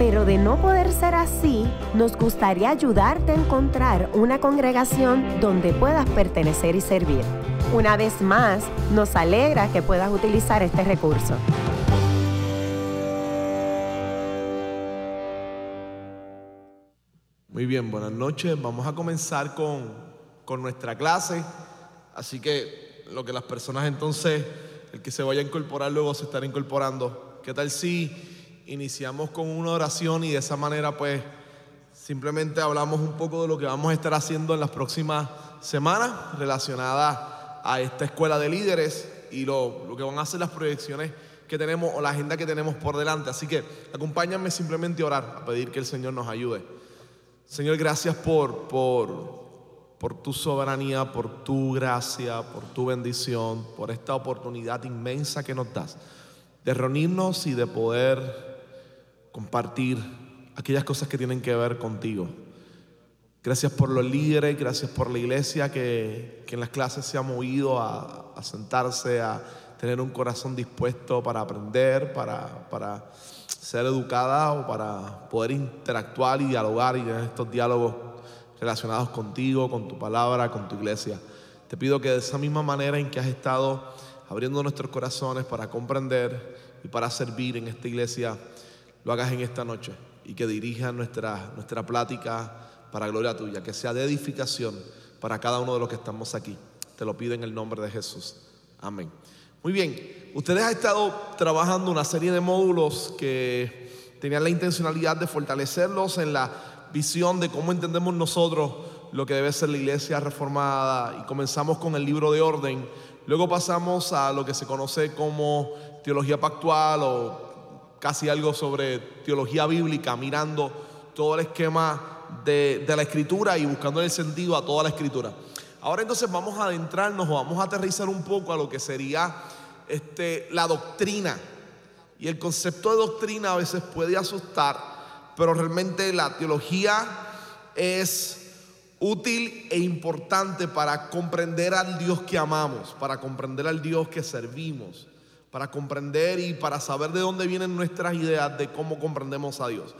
pero de no poder ser así, nos gustaría ayudarte a encontrar una congregación donde puedas pertenecer y servir. Una vez más, nos alegra que puedas utilizar este recurso. Muy bien, buenas noches. Vamos a comenzar con, con nuestra clase. Así que lo que las personas entonces, el que se vaya a incorporar luego se estará incorporando. ¿Qué tal si iniciamos con una oración y de esa manera pues simplemente hablamos un poco de lo que vamos a estar haciendo en las próximas semanas relacionadas a esta escuela de líderes y lo, lo que van a ser las proyecciones que tenemos o la agenda que tenemos por delante. Así que acompáñame simplemente a orar, a pedir que el Señor nos ayude. Señor, gracias por, por, por tu soberanía, por tu gracia, por tu bendición, por esta oportunidad inmensa que nos das de reunirnos y de poder compartir aquellas cosas que tienen que ver contigo. Gracias por los líderes, gracias por la iglesia que, en las clases se ha movido a, a, sentarse, a tener un corazón dispuesto para aprender, para, para ser educada o para poder interactuar y dialogar y tener estos diálogos relacionados contigo, con tu palabra, con tu iglesia. Te pido que de esa misma manera en que has estado abriendo nuestros corazones para comprender y para servir en esta iglesia, lo hagas en esta noche y que dirija nuestra, nuestra plática para gloria tuya, que sea de edificación para cada uno de los que estamos aquí. Te lo pido en el nombre de Jesús. Amén. Muy bien, ustedes han estado trabajando una serie de módulos que tenían la intencionalidad de fortalecerlos en la visión de cómo entendemos nosotros lo que debe ser la iglesia reformada y comenzamos con el libro de orden. Luego pasamos a lo que se conoce como teología pactual o casi algo sobre teología bíblica, mirando todo el esquema de, de la escritura y buscando el sentido a toda la escritura. Ahora entonces vamos a adentrarnos o vamos a aterrizar un poco a lo que sería este, la doctrina. Y el concepto de doctrina a veces puede asustar pero realmente la teología es útil e importante para comprender al Dios que amamos, para comprender al Dios que servimos, para comprender y para saber de dónde vienen nuestras ideas de cómo comprendemos a Dios.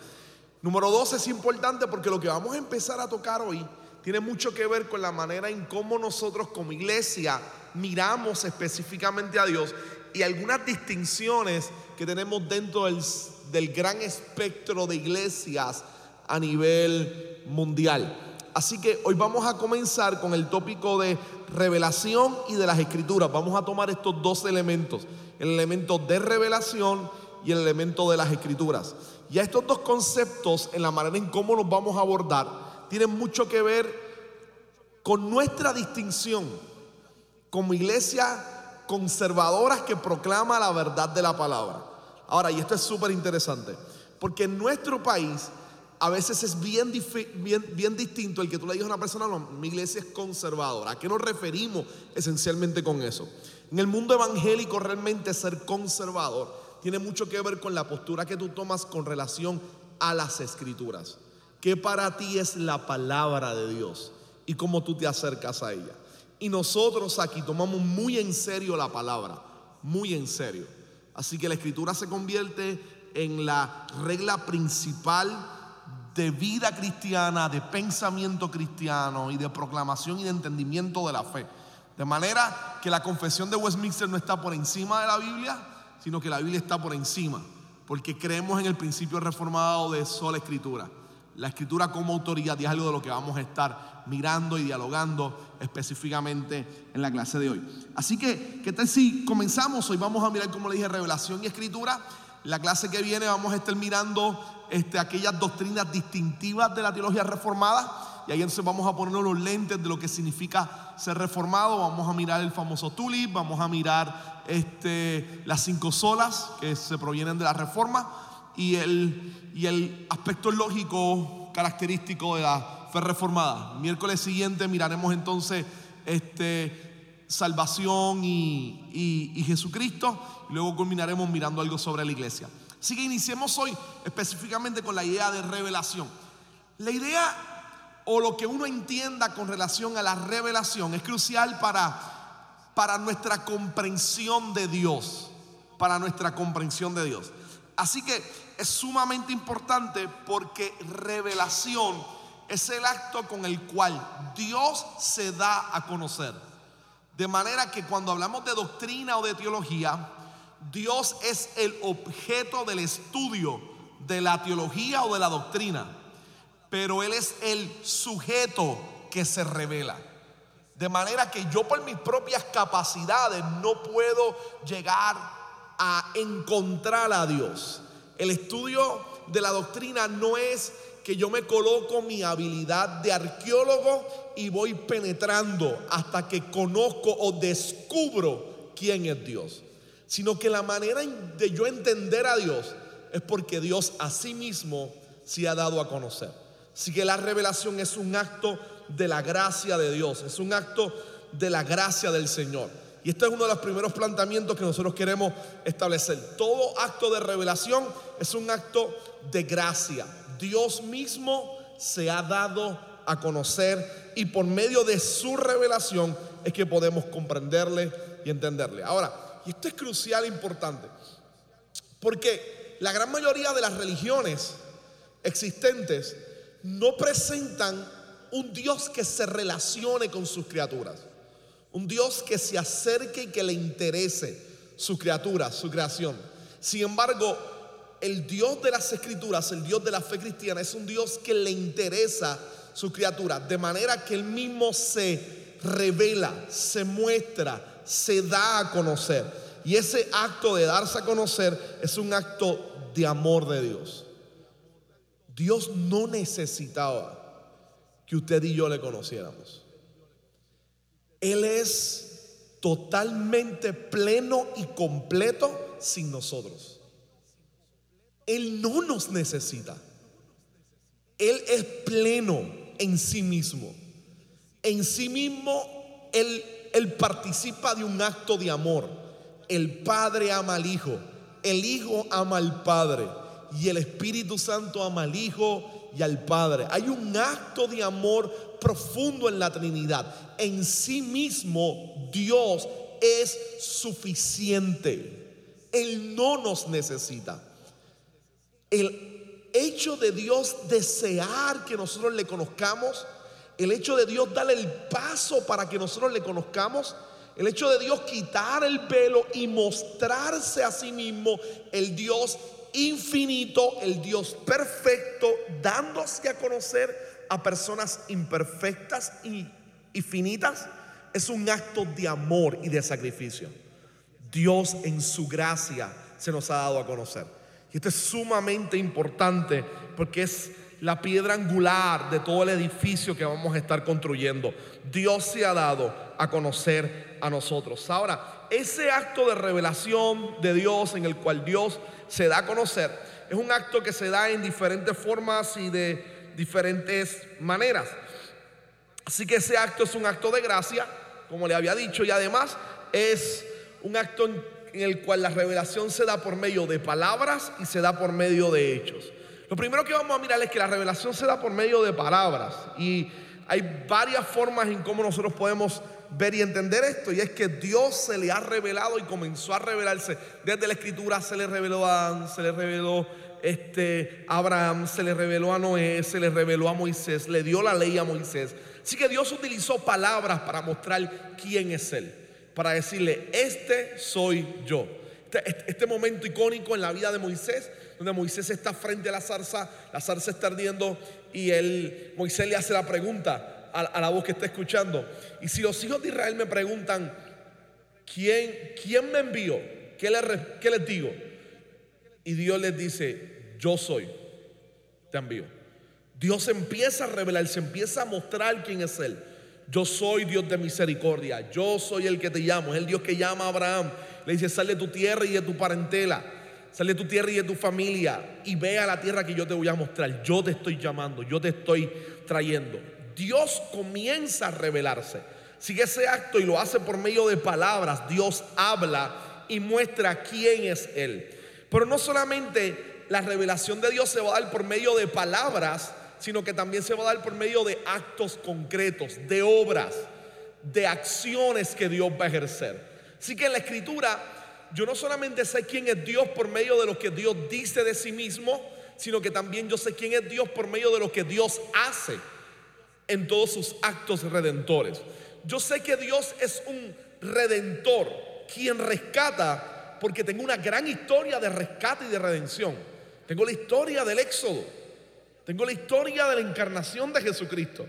Número dos es importante porque lo que vamos a empezar a tocar hoy tiene mucho que ver con la manera en cómo nosotros como iglesia miramos específicamente a Dios y algunas distinciones que tenemos dentro del del gran espectro de iglesias a nivel mundial. Así que hoy vamos a comenzar con el tópico de revelación y de las escrituras. Vamos a tomar estos dos elementos, el elemento de revelación y el elemento de las escrituras. Y a estos dos conceptos, en la manera en cómo los vamos a abordar, tienen mucho que ver con nuestra distinción como iglesia conservadoras que proclama la verdad de la palabra. Ahora, y esto es súper interesante, porque en nuestro país a veces es bien, bien, distinto el que tú le digas a una persona, no, mi iglesia es conservadora. ¿A qué nos referimos esencialmente con eso? En el mundo evangélico realmente ser conservador tiene mucho que ver con la postura que tú tomas con relación a las escrituras. ¿Qué para ti es la palabra de Dios? Y cómo tú te acercas a ella. Y nosotros aquí tomamos muy en serio la palabra, muy en serio. Así que la escritura se convierte en la regla principal de vida cristiana, de pensamiento cristiano y de proclamación y de entendimiento de la fe. De manera que la confesión de Westminster no está por encima de la Biblia, sino que la Biblia está por encima, porque creemos en el principio reformado de sola escritura. La escritura como autoridad y es algo de lo que vamos a estar mirando y dialogando específicamente en la clase de hoy. Así que, ¿qué tal si comenzamos? Hoy vamos a mirar, como le dije, revelación y escritura. La clase que viene vamos a estar mirando este, aquellas doctrinas distintivas de la teología reformada. Y ahí entonces vamos a poner los lentes de lo que significa ser reformado. Vamos a mirar el famoso tulip, vamos a mirar este, las cinco solas que se provienen de la reforma y el, y el aspecto lógico característico de la fe reformada. Miércoles siguiente miraremos entonces este, salvación y, y Jesucristo. Y luego culminaremos mirando algo sobre la iglesia. Así que iniciemos hoy específicamente con la idea de revelación. La idea o lo que uno entienda con relación a la revelación es crucial para, para nuestra comprensión de Dios. Para nuestra comprensión de Dios. Así que es sumamente importante porque revelación es el acto con el cual Dios se da a conocer. De manera que cuando hablamos de doctrina o de teología, Dios es el objeto del estudio de la teología o de la doctrina, pero Él es el sujeto que se revela. De manera que yo por mis propias capacidades no puedo llegar a encontrar a Dios. El estudio de la doctrina no es que yo me coloco mi habilidad de arqueólogo y voy penetrando hasta que conozco o descubro quién es Dios sino que la manera de yo entender a Dios es porque Dios a sí mismo se ha dado a conocer. Así que la revelación es un acto de la gracia de Dios, es un acto de la gracia del Señor. Y este es uno de los primeros planteamientos que nosotros queremos establecer. Todo acto de revelación es un acto de gracia. Dios mismo se ha dado a conocer y por medio de su revelación es que podemos comprenderle y entenderle. Ahora, y esto es crucial e importante, porque la gran mayoría de las religiones existentes no presentan un Dios que se relacione con sus criaturas, un Dios que se acerque y que le interese su criatura, su creación. Sin embargo, el Dios de las escrituras, el Dios de la fe cristiana, es un Dios que le interesa su criatura, de manera que él mismo se revela, se muestra, se da a conocer. Y ese acto de darse a conocer es un acto de amor de Dios. Dios no necesitaba que usted y yo le conociéramos. Él es totalmente pleno y completo sin nosotros. Él no nos necesita. Él es pleno en sí mismo. En sí mismo, Él participa de un acto de amor. El Padre ama al Hijo, el Hijo ama al Padre y el Espíritu Santo ama al Hijo y al Padre. Hay un acto de amor profundo en la Trinidad. En sí mismo Dios es suficiente. Él no nos necesita. El hecho de Dios desear que nosotros le conozcamos el hecho de Dios darle el paso para que nosotros le conozcamos, el hecho de Dios quitar el velo y mostrarse a sí mismo, el Dios infinito, el Dios perfecto, dándose a conocer a personas imperfectas y, finitas, es un acto de amor y de sacrificio. Dios en su gracia se nos ha dado a conocer. Y esto es sumamente importante porque es la piedra angular de todo el edificio que vamos a estar construyendo. Dios se ha dado a conocer a nosotros. Ahora, ese acto de revelación de Dios en el cual Dios se da a conocer es un acto que se da en diferentes formas y de diferentes maneras. Así que ese acto es un acto de gracia, como le había dicho, y además es un acto en, el cual la revelación se da por medio de palabras y se da por medio de hechos. Lo primero que vamos a mirar es que la revelación se da por medio de palabras y hay varias formas en cómo nosotros podemos ver y entender esto y es que Dios se le ha revelado y comenzó a revelarse desde la escritura se le reveló a Adán, se le reveló este, Abraham, se le reveló a Noé, se le reveló a Moisés, le dio la ley a Moisés. Así que Dios utilizó palabras para mostrar quién es Él, para decirle, este soy yo. Este, este, este momento icónico en la vida de Moisés donde Moisés está frente a la zarza, la zarza está ardiendo y él, Moisés le hace la pregunta a, la voz que está escuchando. Y si los hijos de Israel me preguntan, ¿quién, quién me envió? ¿Qué les, ¿Qué les digo? Y Dios les dice, yo soy, te envío. Dios empieza a revelar, se empieza a mostrar quién es Él. Yo soy Dios de misericordia, yo soy el que te llamo, es el Dios que llama a Abraham. Le dice, sal de tu tierra y de tu parentela Sal de tu tierra y de tu familia y ve a la tierra que yo te voy a mostrar. Yo te estoy llamando, yo te estoy trayendo. Dios comienza a revelarse. Sigue ese acto y lo hace por medio de palabras. Dios habla y muestra quién es Él. Pero no solamente la revelación de Dios se va a dar por medio de palabras, sino que también se va a dar por medio de actos concretos, de obras, de acciones que Dios va a ejercer. Así que en la escritura yo no solamente sé quién es Dios por medio de lo que Dios dice de sí mismo, sino que también yo sé quién es Dios por medio de lo que Dios hace en todos sus actos redentores. Yo sé que Dios es un redentor, quien rescata, porque tengo una gran historia de rescate y de redención. Tengo la historia del éxodo, tengo la historia de la encarnación de Jesucristo.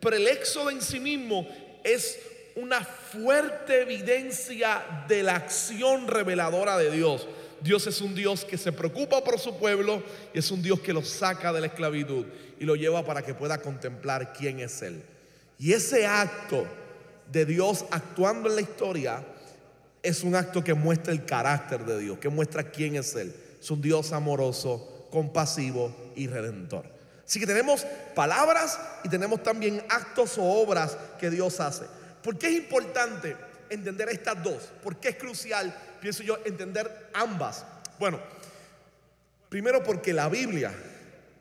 Pero el éxodo en sí mismo es una fuerte evidencia de la acción reveladora de Dios. Dios es un Dios que se preocupa por su pueblo y es un Dios que lo saca de la esclavitud y lo lleva para que pueda contemplar quién es Él. Y ese acto de Dios actuando en la historia es un acto que muestra el carácter de Dios, que muestra quién es Él. Es un Dios amoroso, compasivo y redentor. Así que tenemos palabras y tenemos también actos o obras que Dios hace. ¿Por qué es importante entender estas dos? ¿Por qué es crucial, pienso yo, entender ambas? Bueno, primero porque la Biblia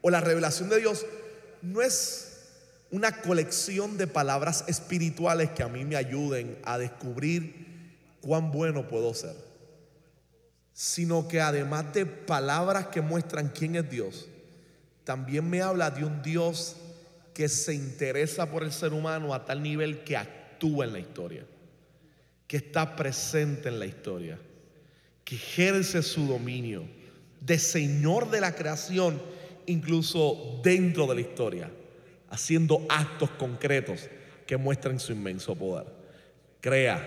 o la revelación de Dios no es una colección de palabras espirituales que a mí me ayuden a descubrir cuán bueno puedo ser, sino que además de palabras que muestran quién es Dios, también me habla de un Dios que se interesa por el ser humano a tal nivel que actúa en la historia, que está presente en la historia, que ejerce su dominio de Señor de la creación, incluso dentro de la historia, haciendo actos concretos que muestran su inmenso poder. Crea,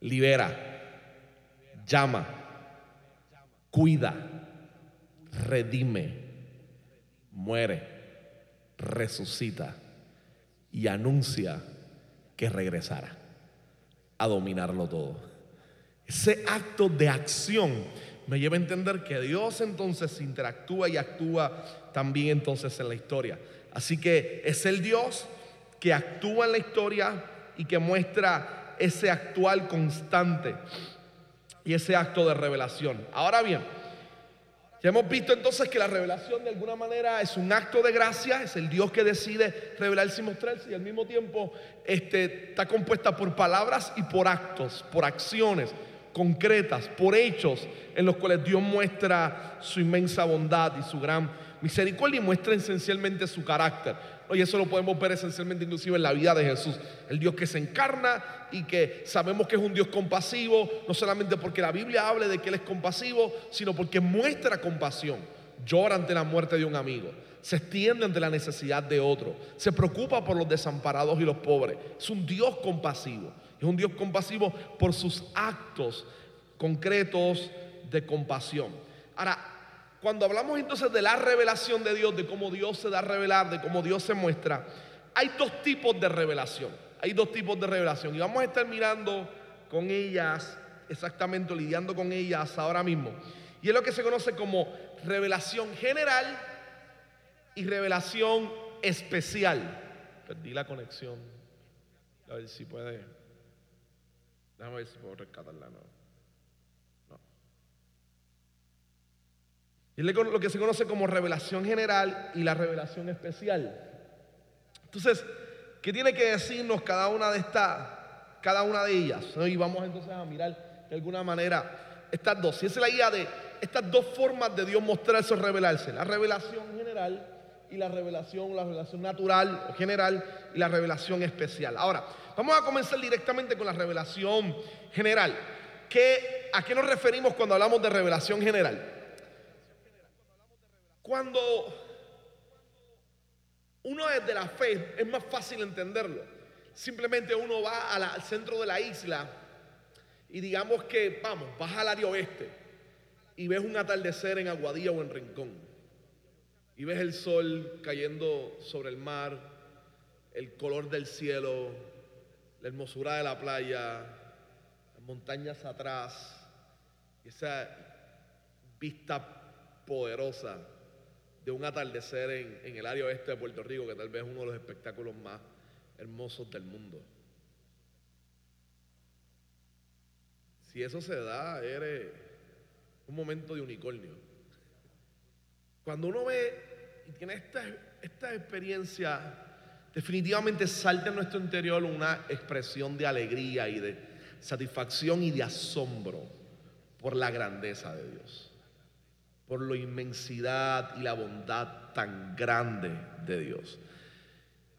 libera, llama, cuida, redime, muere, resucita y anuncia que regresara a dominarlo todo. Ese acto de acción me lleva a entender que Dios entonces interactúa y actúa también entonces en la historia. Así que es el Dios que actúa en la historia y que muestra ese actual constante y ese acto de revelación. Ahora bien, ya hemos visto entonces que la revelación de alguna manera es un acto de gracia, es el Dios que decide revelarse y mostrarse y al mismo tiempo este, está compuesta por palabras y por actos, por acciones concretas, por hechos en los cuales Dios muestra su inmensa bondad y su gran misericordia y muestra esencialmente su carácter. Y eso lo podemos ver esencialmente inclusive en la vida de Jesús. El Dios que se encarna y que sabemos que es un Dios compasivo, no solamente porque la Biblia hable de que Él es compasivo, sino porque muestra compasión. Llora ante la muerte de un amigo, se extiende ante la necesidad de otro, se preocupa por los desamparados y los pobres. Es un Dios compasivo. Es un Dios compasivo por sus actos concretos de compasión. Ahora, cuando hablamos entonces de la revelación de Dios, de cómo Dios se da a revelar, de cómo Dios se muestra, hay dos tipos de revelación. Hay dos tipos de revelación. Y vamos a estar mirando con ellas, exactamente lidiando con ellas ahora mismo. Y es lo que se conoce como revelación general y revelación especial. Perdí la conexión. A ver si puede. Déjame ver si puedo rescatarla. No. Es lo que se conoce como revelación general y la revelación especial. Entonces, ¿qué tiene que decirnos cada una de estas, cada una de ellas? Y vamos entonces a mirar de alguna manera estas dos. Y esa es la idea de estas dos formas de Dios mostrarse o revelarse. La revelación general y la revelación, la revelación natural o general y la revelación especial. Ahora, vamos a comenzar directamente con la revelación general. ¿Qué, ¿A qué nos referimos cuando hablamos de revelación general? Cuando uno es de la fe, es más fácil entenderlo. Simplemente uno va al centro de la isla y digamos que, vamos, vas al área oeste y ves un atardecer en Aguadilla o en Rincón. Y ves el sol cayendo sobre el mar, el color del cielo, la hermosura de la playa, las montañas atrás, esa vista poderosa de un atardecer en, el área oeste de Puerto Rico, que tal vez es uno de los espectáculos más hermosos del mundo. Si eso se da, eres un momento de unicornio. Cuando uno ve y tiene esta, esta experiencia, definitivamente salta en nuestro interior una expresión de alegría y de satisfacción y de asombro por la grandeza de Dios, por la inmensidad y la bondad tan grande de Dios.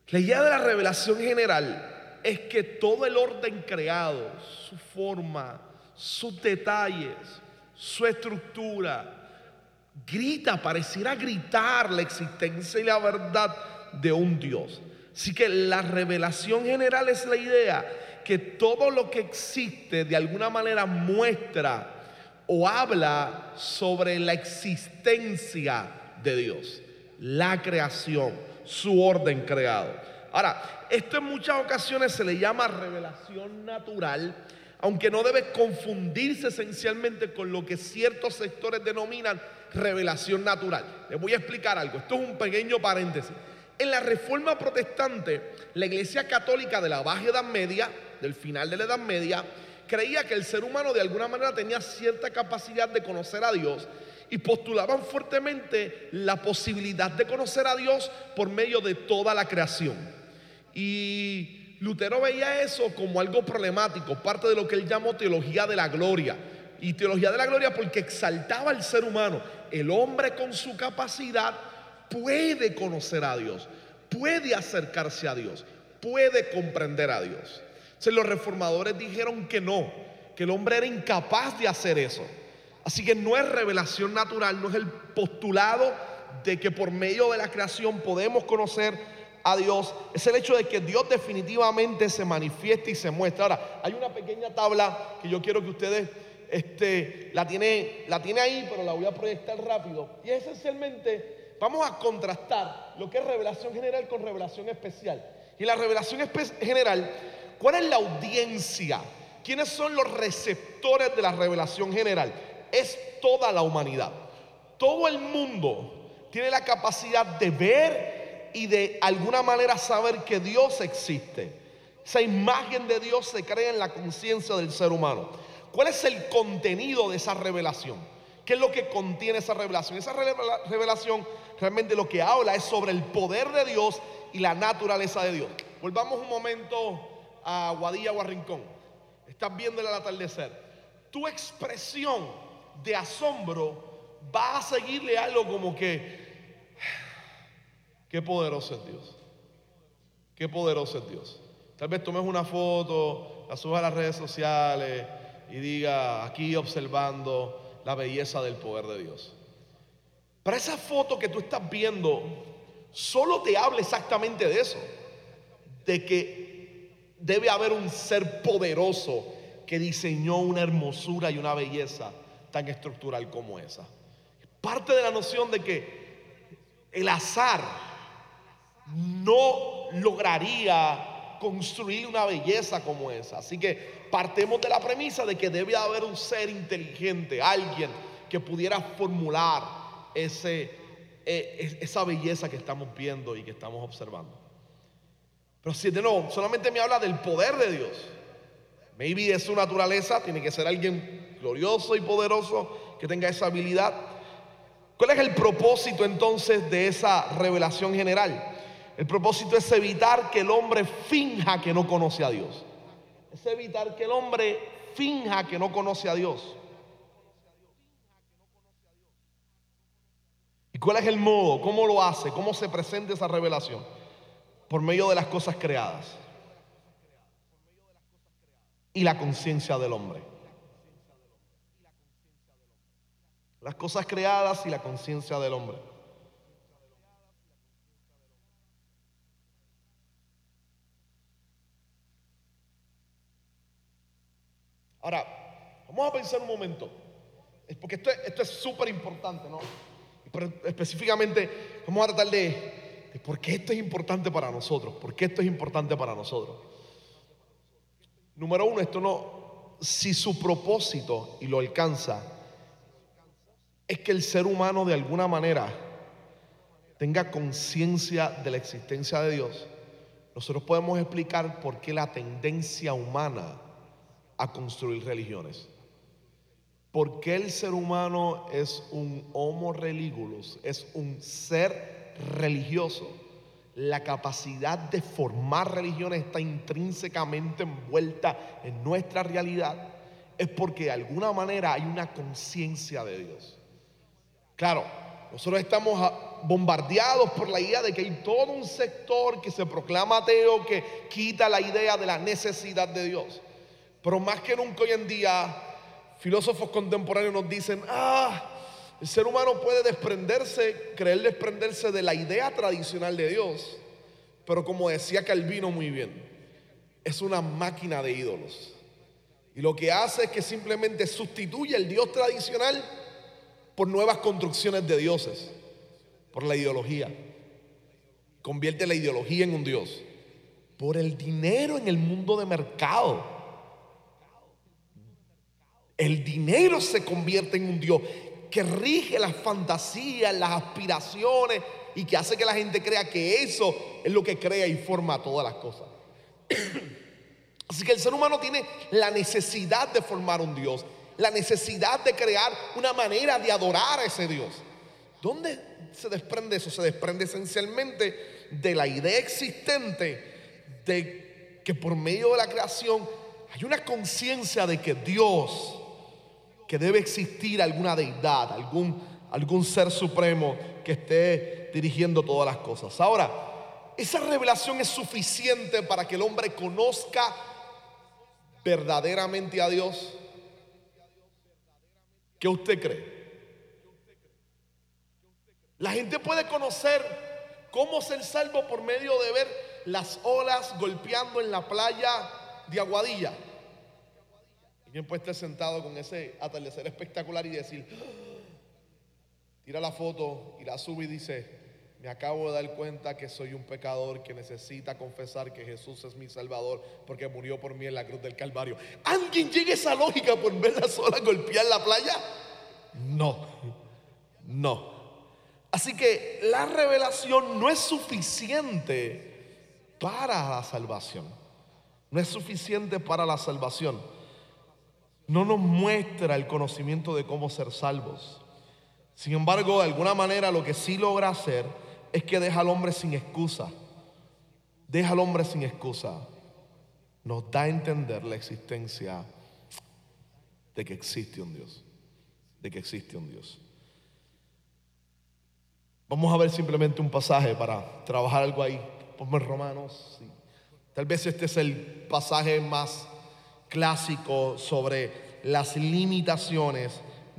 La idea de la revelación general es que todo el orden creado, su forma, sus detalles, su estructura, grita, pareciera gritar la existencia y la verdad de un Dios. Así que la revelación general es la idea que todo lo que existe de alguna manera muestra o habla sobre la existencia de Dios, la creación, su orden creado. Ahora, esto en muchas ocasiones se le llama revelación natural, aunque no debe confundirse esencialmente con lo que ciertos sectores denominan revelación natural. Les voy a explicar algo, esto es un pequeño paréntesis. En la reforma protestante, la iglesia católica de la Baja Edad Media, del final de la Edad Media, creía que el ser humano de alguna manera tenía cierta capacidad de conocer a Dios y postulaban fuertemente la posibilidad de conocer a Dios por medio de toda la creación. Y Lutero veía eso como algo problemático, parte de lo que él llamó teología de la gloria. Y teología de la gloria porque exaltaba al ser humano. El hombre con su capacidad puede conocer a Dios, puede acercarse a Dios, puede comprender a Dios. Los reformadores dijeron que no, que el hombre era incapaz de hacer eso. Así que no es revelación natural, no es el postulado de que por medio de la creación podemos conocer a Dios. Es el hecho de que Dios definitivamente se manifieste y se muestra. Ahora, hay una pequeña tabla que yo quiero que ustedes este, la, tiene, la tiene ahí, pero la voy a proyectar rápido. Y esencialmente vamos a contrastar lo que es revelación general con revelación especial. Y la revelación general, ¿cuál es la audiencia? ¿Quiénes son los receptores de la revelación general? Es toda la humanidad. Todo el mundo tiene la capacidad de ver y de alguna manera saber que Dios existe. Esa imagen de Dios se crea en la conciencia del ser humano. ¿Cuál es el contenido de esa revelación? ¿Qué es lo que contiene esa revelación? Esa revelación realmente lo que habla es sobre el poder de Dios y la naturaleza de Dios. Volvamos un momento a Guadilla o a Rincón. Estás viendo el atardecer. Tu expresión de asombro va a seguirle algo como que, qué poderoso es Dios. Qué poderoso es Dios. Tal vez tomes una foto, la subas a las redes sociales y diga aquí observando la belleza del poder de Dios. Pero esa foto que tú estás viendo solo te habla exactamente de eso, de que debe haber un ser poderoso que diseñó una hermosura y una belleza tan estructural como esa. Parte de la noción de que el azar no lograría construir una belleza como esa. Así que partemos de la premisa de que debe haber un ser inteligente, alguien que pudiera formular ese, e, esa belleza que estamos viendo y que estamos observando. Pero si de nuevo, solamente me habla del poder de Dios. Maybe de su naturaleza, tiene que ser alguien glorioso y poderoso que tenga esa habilidad. ¿Cuál es el propósito entonces de esa revelación general? El propósito es evitar que el hombre finja que no conoce a Dios. Es evitar que el hombre finja que no conoce a Dios. ¿Y cuál es el modo? ¿Cómo lo hace? ¿Cómo se presenta esa revelación? Por medio de las cosas creadas y la conciencia del hombre. Las cosas creadas y la conciencia del hombre. Ahora, vamos a pensar un momento, porque esto, es súper importante, ¿no? Específicamente vamos a tratar de, de por qué esto es importante para nosotros, por qué esto es importante para nosotros. Número uno, esto no, si su propósito y lo alcanza, es que el ser humano de alguna manera tenga conciencia de la existencia de Dios, nosotros podemos explicar por qué la tendencia humana a construir religiones. ¿Por qué el ser humano es un homo religulus, es un ser religioso? La capacidad de formar religiones está intrínsecamente envuelta en nuestra realidad. Es porque de alguna manera hay una conciencia de Dios. Claro, nosotros estamos bombardeados por la idea de que hay todo un sector que se proclama ateo, que quita la idea de la necesidad de Dios. Pero más que nunca hoy en día, filósofos contemporáneos nos dicen, ah, el ser humano puede desprenderse, creer desprenderse de la idea tradicional de Dios, pero como decía Calvino muy bien, es una máquina de ídolos. Y lo que hace es que simplemente sustituye el Dios tradicional por nuevas construcciones de dioses, por la ideología. Convierte la ideología en un Dios. Por el dinero en el mundo de mercado. El dinero se convierte en un Dios que rige las fantasías, las aspiraciones y que hace que la gente crea que eso es lo que crea y forma todas las cosas. Así que el ser humano tiene la necesidad de formar un Dios la necesidad de crear una manera de adorar a ese Dios. ¿Dónde se desprende eso? Se desprende esencialmente de la idea existente de que por medio de la creación hay una conciencia de que Dios, que debe existir alguna deidad, algún, algún ser supremo que esté dirigiendo todas las cosas. Ahora, esa revelación es suficiente para que el hombre conozca verdaderamente a Dios. ¿Qué usted cree? La gente puede conocer cómo ser salvo por medio de ver las olas golpeando en la playa de Aguadilla. Alguien puede estar sentado con ese atardecer espectacular y decir, ah", tira la foto y la sube y dice, me acabo de dar cuenta que soy un pecador que necesita confesar que Jesús es mi Salvador porque murió por mí en la cruz del Calvario. ¿Alguien llega a esa lógica por ver la sola golpear la playa? No, no. Así que la revelación no es suficiente para la salvación. No es suficiente para la salvación. No nos muestra el conocimiento de cómo ser salvos. Sin embargo, de alguna manera lo que sí logra hacer es que deja al hombre sin excusa. Deja al hombre sin excusa. Nos da a entender la existencia de que existe un Dios. De que existe un Dios. Vamos a ver simplemente un pasaje para trabajar algo ahí. Ponme Romanos. Tal vez este es el pasaje más clásico sobre las limitaciones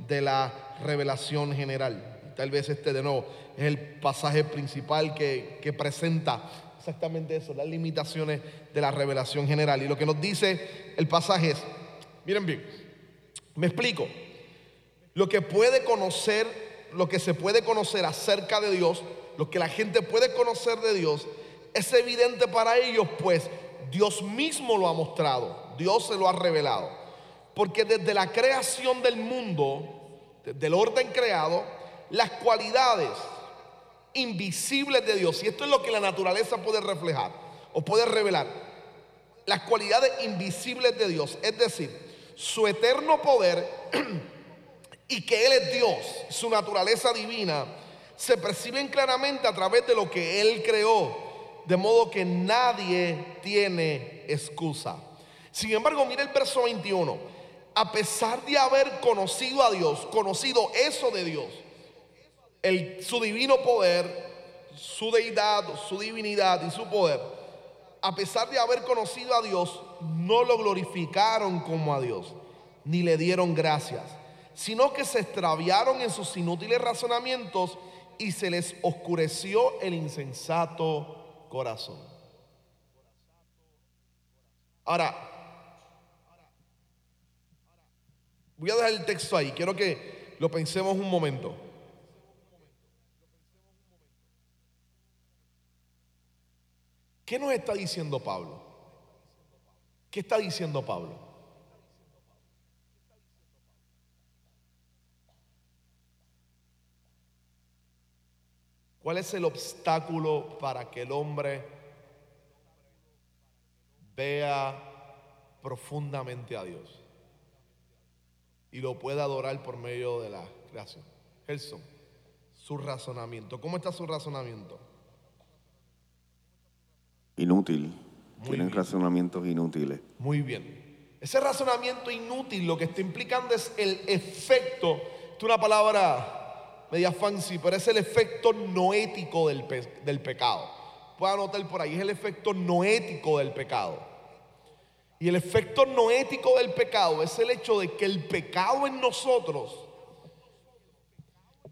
de la revelación general. Tal vez este de nuevo es el pasaje principal que, presenta exactamente eso, las limitaciones de la revelación general. Y lo que nos dice el pasaje es, miren bien, me explico, lo que puede conocer, lo que se puede conocer acerca de Dios, lo que la gente puede conocer de Dios, es evidente para ellos, pues Dios mismo lo ha mostrado, Dios se lo ha revelado. Porque desde la creación del mundo, desde el orden creado, las cualidades invisibles de Dios. Y esto es lo que la naturaleza puede reflejar o puede revelar. Las cualidades invisibles de Dios, es decir, su eterno poder y que Él es Dios, su naturaleza divina, se perciben claramente a través de lo que Él creó. De modo que nadie tiene excusa. Sin embargo, mire el verso 21. A pesar de haber conocido a Dios, conocido eso de Dios, su divino poder, su deidad, su divinidad y su poder, a pesar de haber conocido a Dios, no lo glorificaron como a Dios, ni le dieron gracias, sino que se extraviaron en sus inútiles razonamientos y se les oscureció el insensato corazón. Ahora, voy a dejar el texto ahí, quiero que lo pensemos un momento. ¿Qué nos está diciendo Pablo? ¿Qué está diciendo Pablo? ¿Cuál es el obstáculo para que el hombre vea profundamente a Dios y lo pueda adorar por medio de la creación? Gelson, su razonamiento. ¿Cómo está su razonamiento? Inútil. Muy Tienen bien. razonamientos inútiles. Muy bien. Ese razonamiento inútil lo que está implicando es el efecto, es una palabra media fancy, pero es el efecto noético del, pe- del pecado. Puede anotar por ahí, es el efecto noético del pecado. Y el efecto noético del pecado es el hecho de que el pecado en nosotros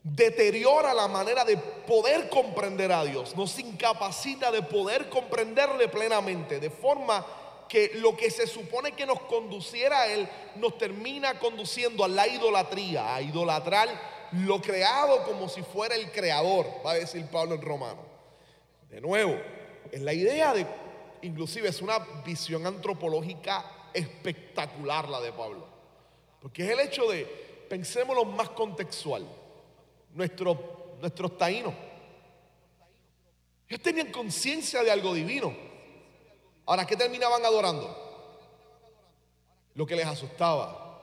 deteriora la manera de poder comprender a Dios, nos incapacita de poder comprenderle plenamente, de forma que lo que se supone que nos conduciera a Él nos termina conduciendo a la idolatría, a idolatrar lo creado como si fuera el creador, va a decir Pablo en Romano. De nuevo, es la idea de, inclusive es una visión antropológica espectacular la de Pablo, porque es el hecho de, pensémoslo más contextual, nuestros, nuestros taínos. Ellos tenían conciencia de algo divino. Ahora, ¿qué terminaban adorando? Lo que les asustaba,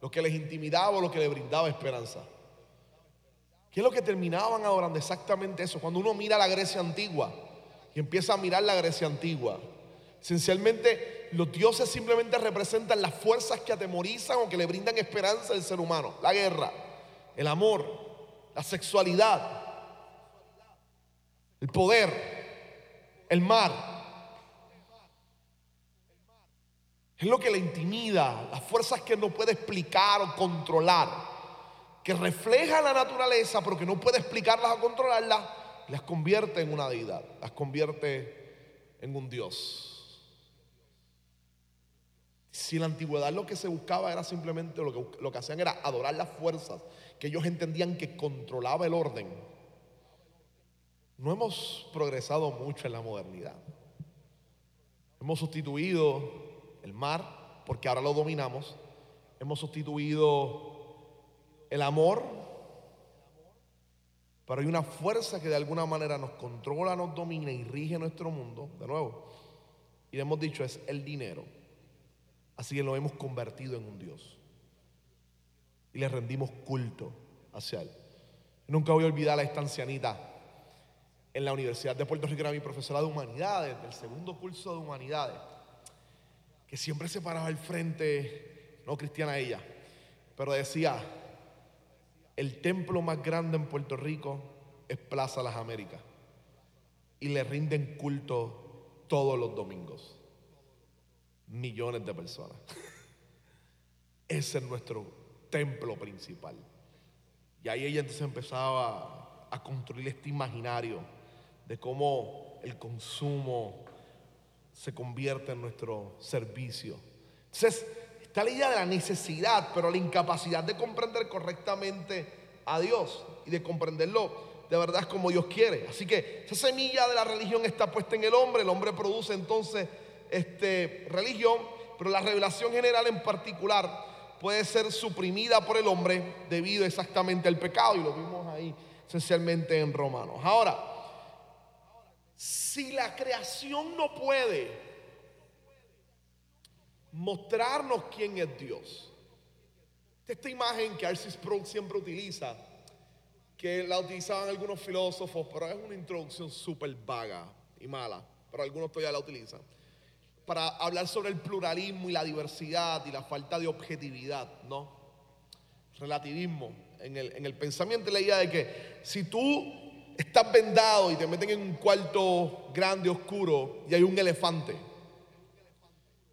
lo que les intimidaba o lo que les brindaba esperanza. ¿Qué es lo que terminaban adorando? Exactamente eso. Cuando uno mira la Grecia antigua y empieza a mirar la Grecia antigua, esencialmente los dioses simplemente representan las fuerzas que atemorizan o que le brindan esperanza al ser humano. La guerra, el amor, la sexualidad, el poder, el mar. Es lo que le intimida, las fuerzas que no puede explicar o controlar, que refleja la naturaleza, pero que no puede explicarlas o controlarlas, las convierte en una deidad, las convierte en un Dios. Si en la antigüedad lo que se buscaba era simplemente, lo que, lo que hacían era adorar las fuerzas, que ellos entendían que controlaba el orden, no hemos progresado mucho en la modernidad. Hemos sustituido el mar, porque ahora lo dominamos. Hemos sustituido el amor, pero hay una fuerza que de alguna manera nos controla, nos domina y rige nuestro mundo, de nuevo. Y hemos dicho, es el dinero. Así que lo hemos convertido en un Dios. Y le rendimos culto hacia Él. Nunca voy a olvidar a esta ancianita en la Universidad de Puerto Rico, era mi profesora de humanidades, del segundo curso de humanidades, que siempre se paraba al frente, no cristiana ella, pero decía, el templo más grande en Puerto Rico es Plaza Las Américas y le rinden culto todos los domingos. Millones de personas. Ese es nuestro templo principal. Y ahí ella entonces empezaba a construir este imaginario de cómo el consumo se convierte en nuestro servicio. Entonces, está la idea de la necesidad, pero la incapacidad de comprender correctamente a Dios y de comprenderlo de verdad es como Dios quiere. Así que esa semilla de la religión está puesta en el hombre, el hombre produce entonces este, religión, pero la revelación general en particular puede ser suprimida por el hombre debido exactamente al pecado y lo vimos ahí esencialmente en Romanos. Ahora, si la creación no puede mostrarnos quién es Dios, esta imagen que Arcis Sproul siempre utiliza, que la utilizaban algunos filósofos, pero es una introducción súper vaga y mala, pero algunos todavía la utilizan, para hablar sobre el pluralismo y la diversidad y la falta de objetividad, ¿no? Relativismo en el, en el pensamiento la idea de que si tú estás vendado y te meten en un cuarto grande, oscuro, y hay un elefante,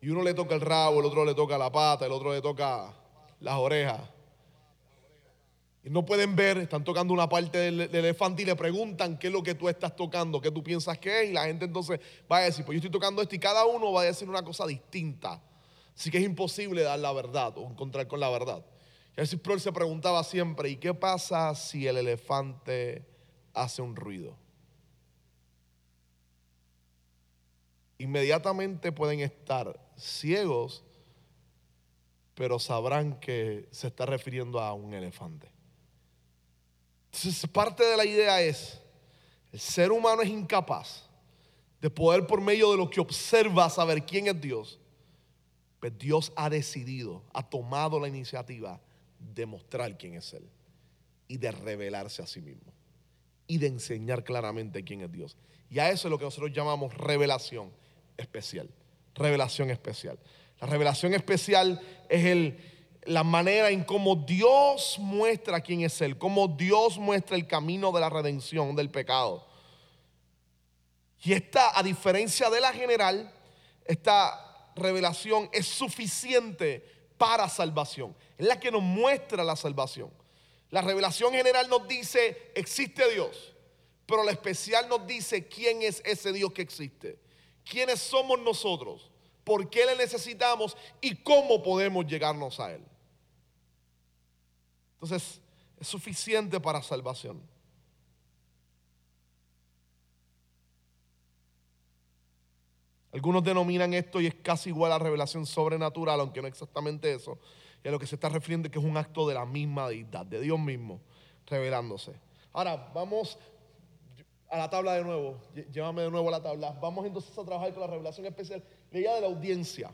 y uno le toca el rabo, el otro le toca la pata, el otro le toca las orejas. Y no pueden ver, están tocando una parte del, elefante y le preguntan qué es lo que tú estás tocando, qué tú piensas que es. Y la gente entonces va a decir, pues yo estoy tocando esto y cada uno va a decir una cosa distinta. Así que es imposible dar la verdad o encontrar con la verdad. Y así se preguntaba siempre, ¿y qué pasa si el elefante hace un ruido? Inmediatamente pueden estar ciegos, pero sabrán que se está refiriendo a un elefante. Entonces, parte de la idea es, el ser humano es incapaz de poder por medio de lo que observa saber quién es Dios, pues Dios ha decidido, ha tomado la iniciativa de mostrar quién es Él y de revelarse a sí mismo y de enseñar claramente quién es Dios. Y a eso es lo que nosotros llamamos revelación especial. Revelación especial. La revelación especial es el, la manera en cómo Dios muestra quién es Él, cómo Dios muestra el camino de la redención del pecado. Y esta, a diferencia de la general, esta revelación es suficiente para salvación. Es la que nos muestra la salvación. La revelación general nos dice, existe Dios, pero la especial nos dice quién es ese Dios que existe, quiénes somos nosotros, por qué le necesitamos y cómo podemos llegarnos a Él. Entonces, es suficiente para salvación. Algunos denominan esto y es casi igual a revelación sobrenatural, aunque no exactamente eso. Y a lo que se está refiriendo es que es un acto de la misma deidad, de Dios mismo, revelándose. Ahora, vamos a la tabla de nuevo. Llévame de nuevo a la tabla. Vamos entonces a trabajar con la revelación especial, la idea de la audiencia.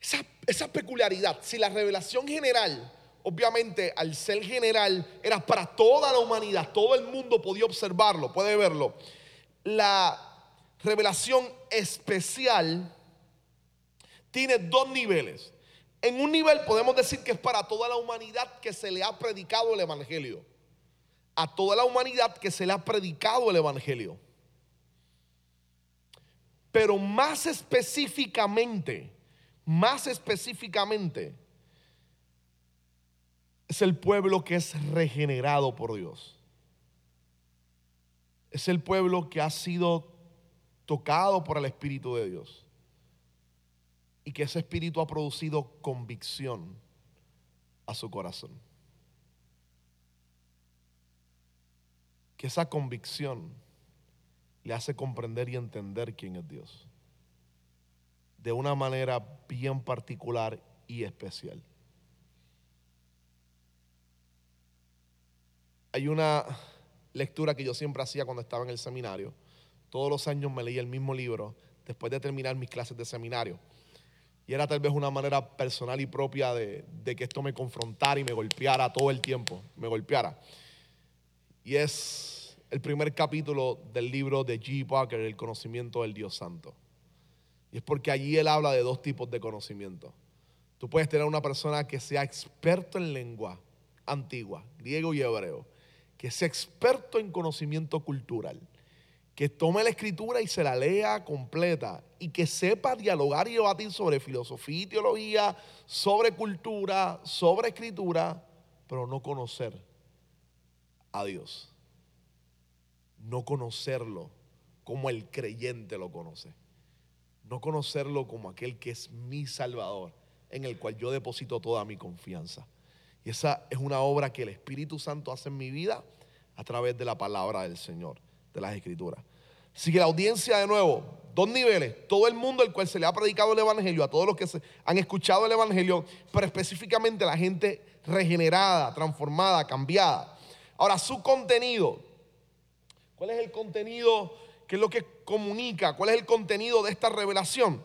Esa, esa peculiaridad, si la revelación general, obviamente al ser general, era para toda la humanidad, todo el mundo podía observarlo, puede verlo. La revelación especial tiene dos niveles. En un nivel podemos decir que es para toda la humanidad que se le ha predicado el Evangelio. A toda la humanidad que se le ha predicado el Evangelio. Pero más específicamente, más específicamente, es el pueblo que es regenerado por Dios. Es el pueblo que ha sido tocado por el Espíritu de Dios. Y que ese Espíritu ha producido convicción a su corazón. Esa convicción le hace comprender y entender quién es Dios. De una manera bien particular y especial. Hay una lectura que yo siempre hacía cuando estaba en el seminario todos los años me leía el mismo libro después de terminar mis clases de seminario. Y era tal vez una manera personal y propia de, que esto me confrontara y me golpeara todo el tiempo, me golpeara. Y es el primer capítulo del libro de G. Parker, El conocimiento del Dios Santo. Y es porque allí él habla de dos tipos de conocimiento. Tú puedes tener una persona que sea experto en lengua antigua, griego y hebreo, que sea experto en conocimiento cultural que tome la escritura y se la lea completa y que sepa dialogar y debatir sobre filosofía y teología, sobre cultura, sobre escritura, pero no conocer a Dios. No conocerlo como el creyente lo conoce. No conocerlo como aquel que es mi Salvador, en el cual yo deposito toda mi confianza. Y esa es una obra que el Espíritu Santo hace en mi vida a través de la palabra del Señor de las escrituras. Así que la audiencia de nuevo, dos niveles, todo el mundo al cual se le ha predicado el Evangelio, a todos los que se han escuchado el Evangelio, pero específicamente la gente regenerada, transformada, cambiada. Ahora, su contenido, ¿cuál es el contenido? ¿Qué es lo que comunica? ¿Cuál es el contenido de esta revelación?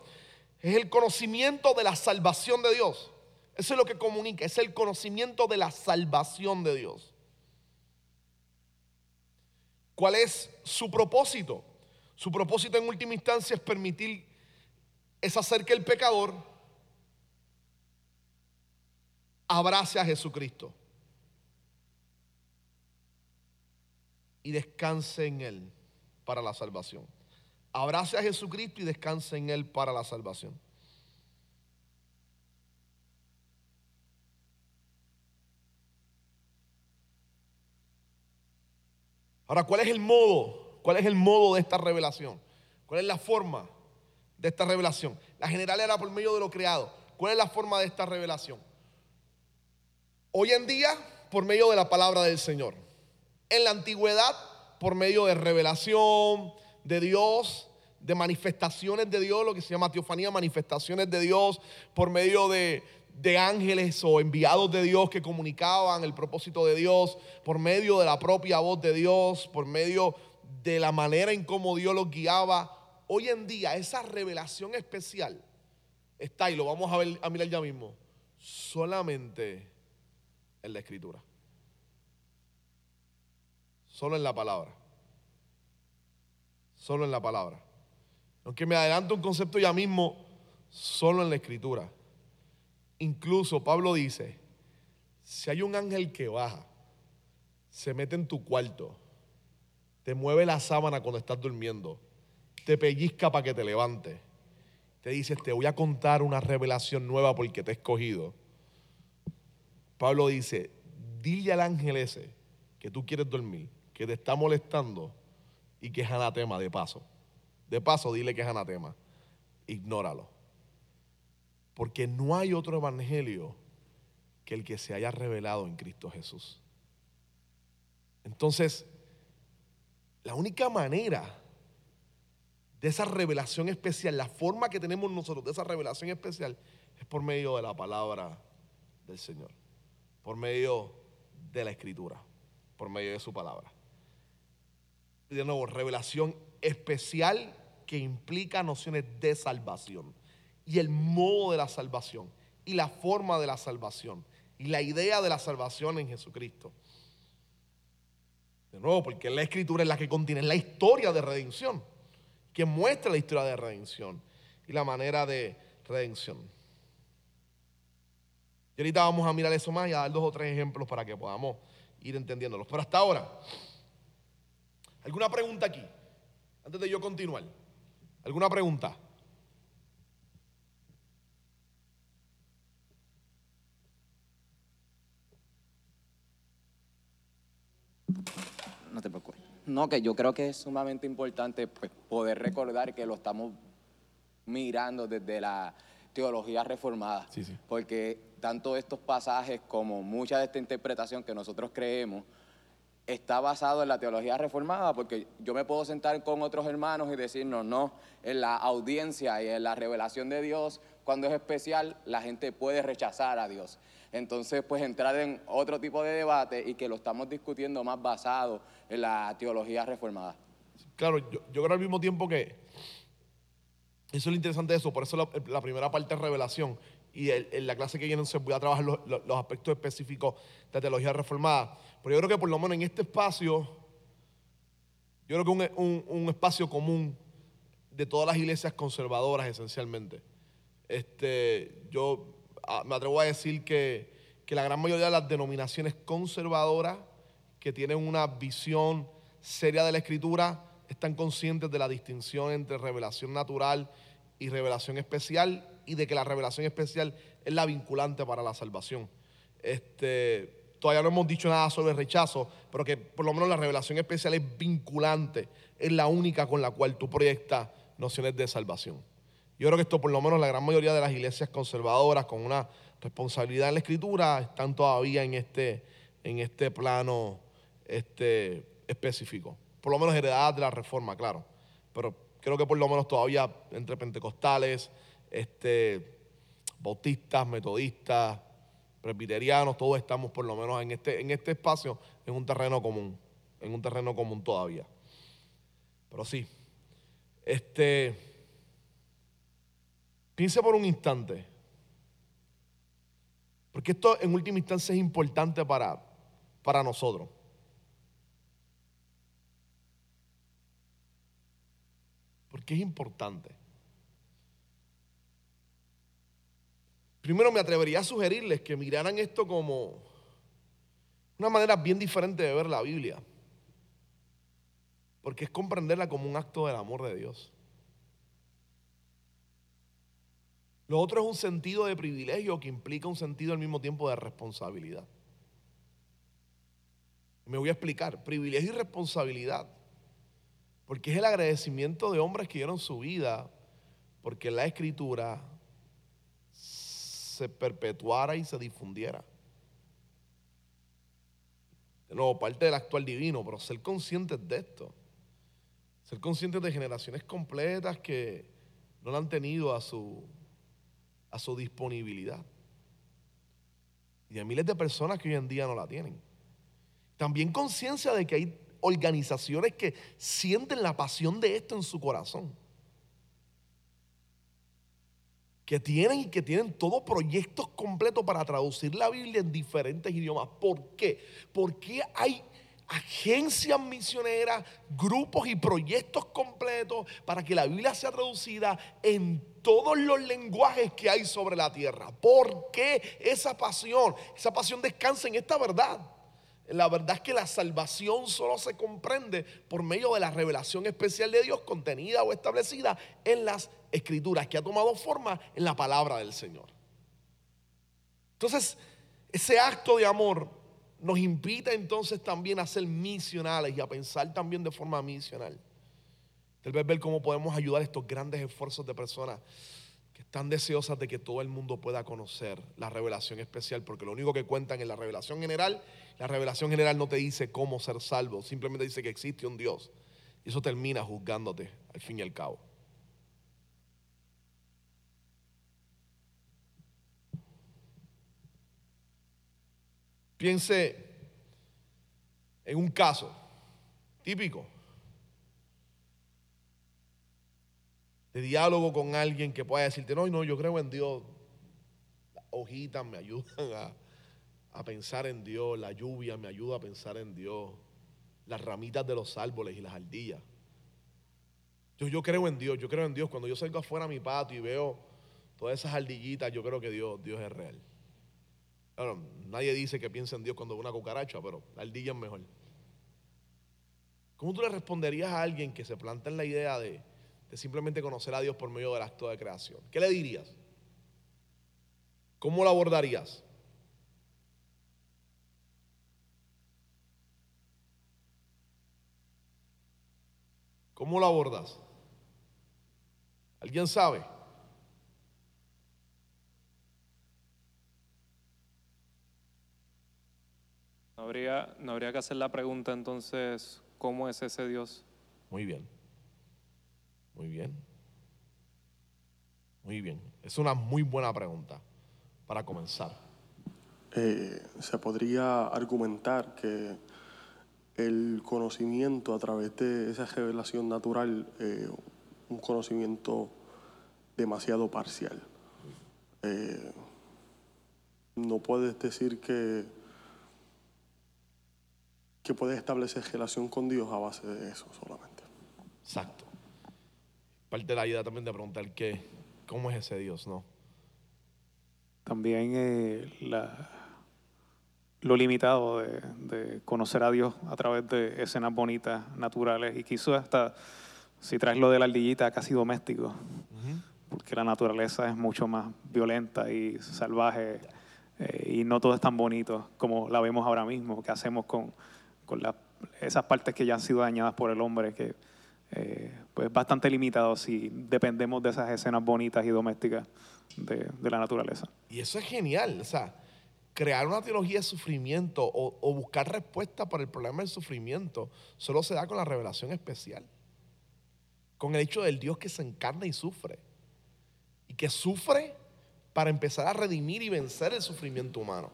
Es el conocimiento de la salvación de Dios. Eso es lo que comunica, es el conocimiento de la salvación de Dios. ¿Cuál es su propósito? Su propósito en última instancia es permitir, es hacer que el pecador abrace a Jesucristo y descanse en Él para la salvación. Abrace a Jesucristo y descanse en Él para la salvación. Ahora, ¿cuál es el modo? ¿Cuál es el modo de esta revelación? ¿Cuál es la forma de esta revelación? La general era por medio de lo creado. ¿Cuál es la forma de esta revelación? Hoy en día, por medio de la palabra del Señor. En la antigüedad, por medio de revelación de Dios, de manifestaciones de Dios, lo que se llama teofanía, manifestaciones de Dios, por medio de, de ángeles o enviados de Dios que comunicaban el propósito de Dios por medio de la propia voz de Dios, por medio de la manera en cómo Dios los guiaba. Hoy en día esa revelación especial está, y lo vamos a, ver, a mirar ya mismo, solamente en la escritura. Solo en la palabra. Solo en la palabra. Aunque me adelanto un concepto ya mismo, solo en la escritura. Incluso Pablo dice, si hay un ángel que baja, se mete en tu cuarto, te mueve la sábana cuando estás durmiendo, te pellizca para que te levantes, te dice, te voy a contar una revelación nueva porque te he escogido. Pablo dice, dile al ángel ese que tú quieres dormir, que te está molestando y que es anatema de paso. De paso, dile que es anatema. Ignóralo. Porque no hay otro evangelio que el que se haya revelado en Cristo Jesús. Entonces, la única manera de esa revelación especial, la forma que tenemos nosotros de esa revelación especial, es por medio de la palabra del Señor, por medio de la escritura, por medio de su palabra. De nuevo, revelación especial que implica nociones de salvación y el modo de la salvación y la forma de la salvación y la idea de la salvación en Jesucristo. De nuevo, porque la escritura es la que contiene la historia de redención, que muestra la historia de redención y la manera de redención. Y ahorita vamos a mirar eso más y a dar dos o tres ejemplos para que podamos ir entendiéndolos. Pero hasta ahora, ¿alguna pregunta aquí? Antes de yo continuar. ¿Alguna pregunta? No te preocupes. No, que yo creo que es sumamente importante pues, poder recordar que lo estamos mirando desde la teología reformada. Sí, sí. Porque tanto estos pasajes como mucha de esta interpretación que nosotros creemos está basado en la teología reformada, porque yo me puedo sentar con otros hermanos y decirnos, no, en la audiencia y en la revelación de Dios, cuando es especial, la gente puede rechazar a Dios. Entonces, pues entrar en otro tipo de debate y que lo estamos discutiendo más basado en la teología reformada. Claro, yo, yo creo al mismo tiempo que eso es lo interesante de eso, por eso la, primera parte es revelación. Y en la clase que viene se voy a trabajar los- los aspectos específicos de teología reformada. Pero yo creo que por lo menos en este espacio, yo creo que un, un- espacio común de todas las iglesias conservadoras esencialmente. Este, yo ah, me atrevo a decir que, que la gran mayoría de las denominaciones conservadoras que tienen una visión seria de la escritura están conscientes de la distinción entre revelación natural y revelación especial y de que la revelación especial es la vinculante para la salvación. Este, todavía no hemos dicho nada sobre el rechazo, pero que por lo menos la revelación especial es vinculante, es la única con la cual tú proyectas nociones de salvación. Yo creo que esto por lo menos la gran mayoría de las iglesias conservadoras con una responsabilidad en la escritura están todavía en este, en este plano este, específico. Por lo menos heredadas de la reforma, claro. Pero creo que por lo menos todavía entre pentecostales, este, bautistas, metodistas, presbiterianos, todos estamos por lo menos en este, en este espacio en un terreno común, en un terreno común todavía. Pero sí, este, piense por un instante, porque esto en última instancia es importante para, para nosotros. Porque es importante. Primero me atrevería a sugerirles que miraran esto como una manera bien diferente de ver la Biblia. Porque es comprenderla como un acto del amor de Dios. Lo otro es un sentido de privilegio que implica un sentido al mismo tiempo de responsabilidad. Me voy a explicar. Privilegio y responsabilidad. Porque es el agradecimiento de hombres que dieron su vida porque la escritura se perpetuara y se difundiera. De nuevo, parte del actual divino, pero ser conscientes de esto. Ser conscientes de generaciones completas que no la han tenido a su, a su disponibilidad. Y de miles de personas que hoy en día no la tienen. También conciencia de que hay organizaciones que sienten la pasión de esto en su corazón. Que tienen y que tienen todos proyectos completos para traducir la Biblia en diferentes idiomas. ¿Por qué? Porque hay agencias misioneras, grupos y proyectos completos para que la Biblia sea traducida en todos los lenguajes que hay sobre la tierra. ¿Por qué esa pasión? Esa pasión descansa en esta verdad. La verdad es que la salvación solo se comprende por medio de la revelación especial de Dios contenida o establecida en las escrituras, que ha tomado forma en la palabra del Señor. Entonces, ese acto de amor nos invita entonces también a ser misionales y a pensar también de forma misional. Tal vez ver cómo podemos ayudar a estos grandes esfuerzos de personas están deseosas de que todo el mundo pueda conocer la revelación especial, porque lo único que cuentan en la revelación general la revelación general no te dice cómo ser salvo, simplemente dice que existe un Dios. Y eso termina juzgándote al fin y al cabo. Piense en un caso típico de diálogo con alguien que pueda decirte, no, no, yo creo en Dios. hojitas me ayudan a, a pensar en Dios, la lluvia me ayuda a pensar en Dios, las ramitas de los árboles y las ardillas. Yo, yo creo en Dios, yo creo en Dios. Cuando yo salgo afuera a mi patio y veo todas esas ardillitas, yo creo que Dios, Dios es real. Claro, nadie dice que piensa en Dios cuando ve una cucaracha, pero la ardilla es mejor. ¿Cómo tú le responderías a alguien que se planta en la idea de, de simplemente conocer a Dios por medio del acto de creación? ¿Qué le dirías? ¿Cómo lo abordarías? ¿Cómo lo abordas? ¿Alguien sabe? No habría, no habría que hacer la pregunta entonces, ¿cómo es ese Dios? Muy bien. Muy bien. Muy bien. Es una muy buena pregunta para comenzar. Eh, se podría argumentar que el conocimiento a través de esa revelación natural, eh, un conocimiento demasiado parcial. Eh, no puedes decir que, que puedes establecer relación con Dios a base de eso solamente. Exacto. Parte de la idea también de preguntar qué, cómo es ese Dios, ¿no? También eh, la, lo limitado de, conocer a Dios a través de escenas bonitas, naturales, y quizás hasta, si traes lo de la ardillita, casi doméstico, porque la naturaleza es mucho más violenta y salvaje, eh, y no todo es tan bonito como la vemos ahora mismo, que hacemos con, con esas partes que ya han sido dañadas por el hombre, que eh, pues es bastante limitado si dependemos de esas escenas bonitas y domésticas de, de la naturaleza. Y eso es genial, o sea, crear una teología de sufrimiento o, buscar respuesta para el problema del sufrimiento solo se da con la revelación especial. Con el hecho del Dios que se encarna y sufre. Y que sufre para empezar a redimir y vencer el sufrimiento humano.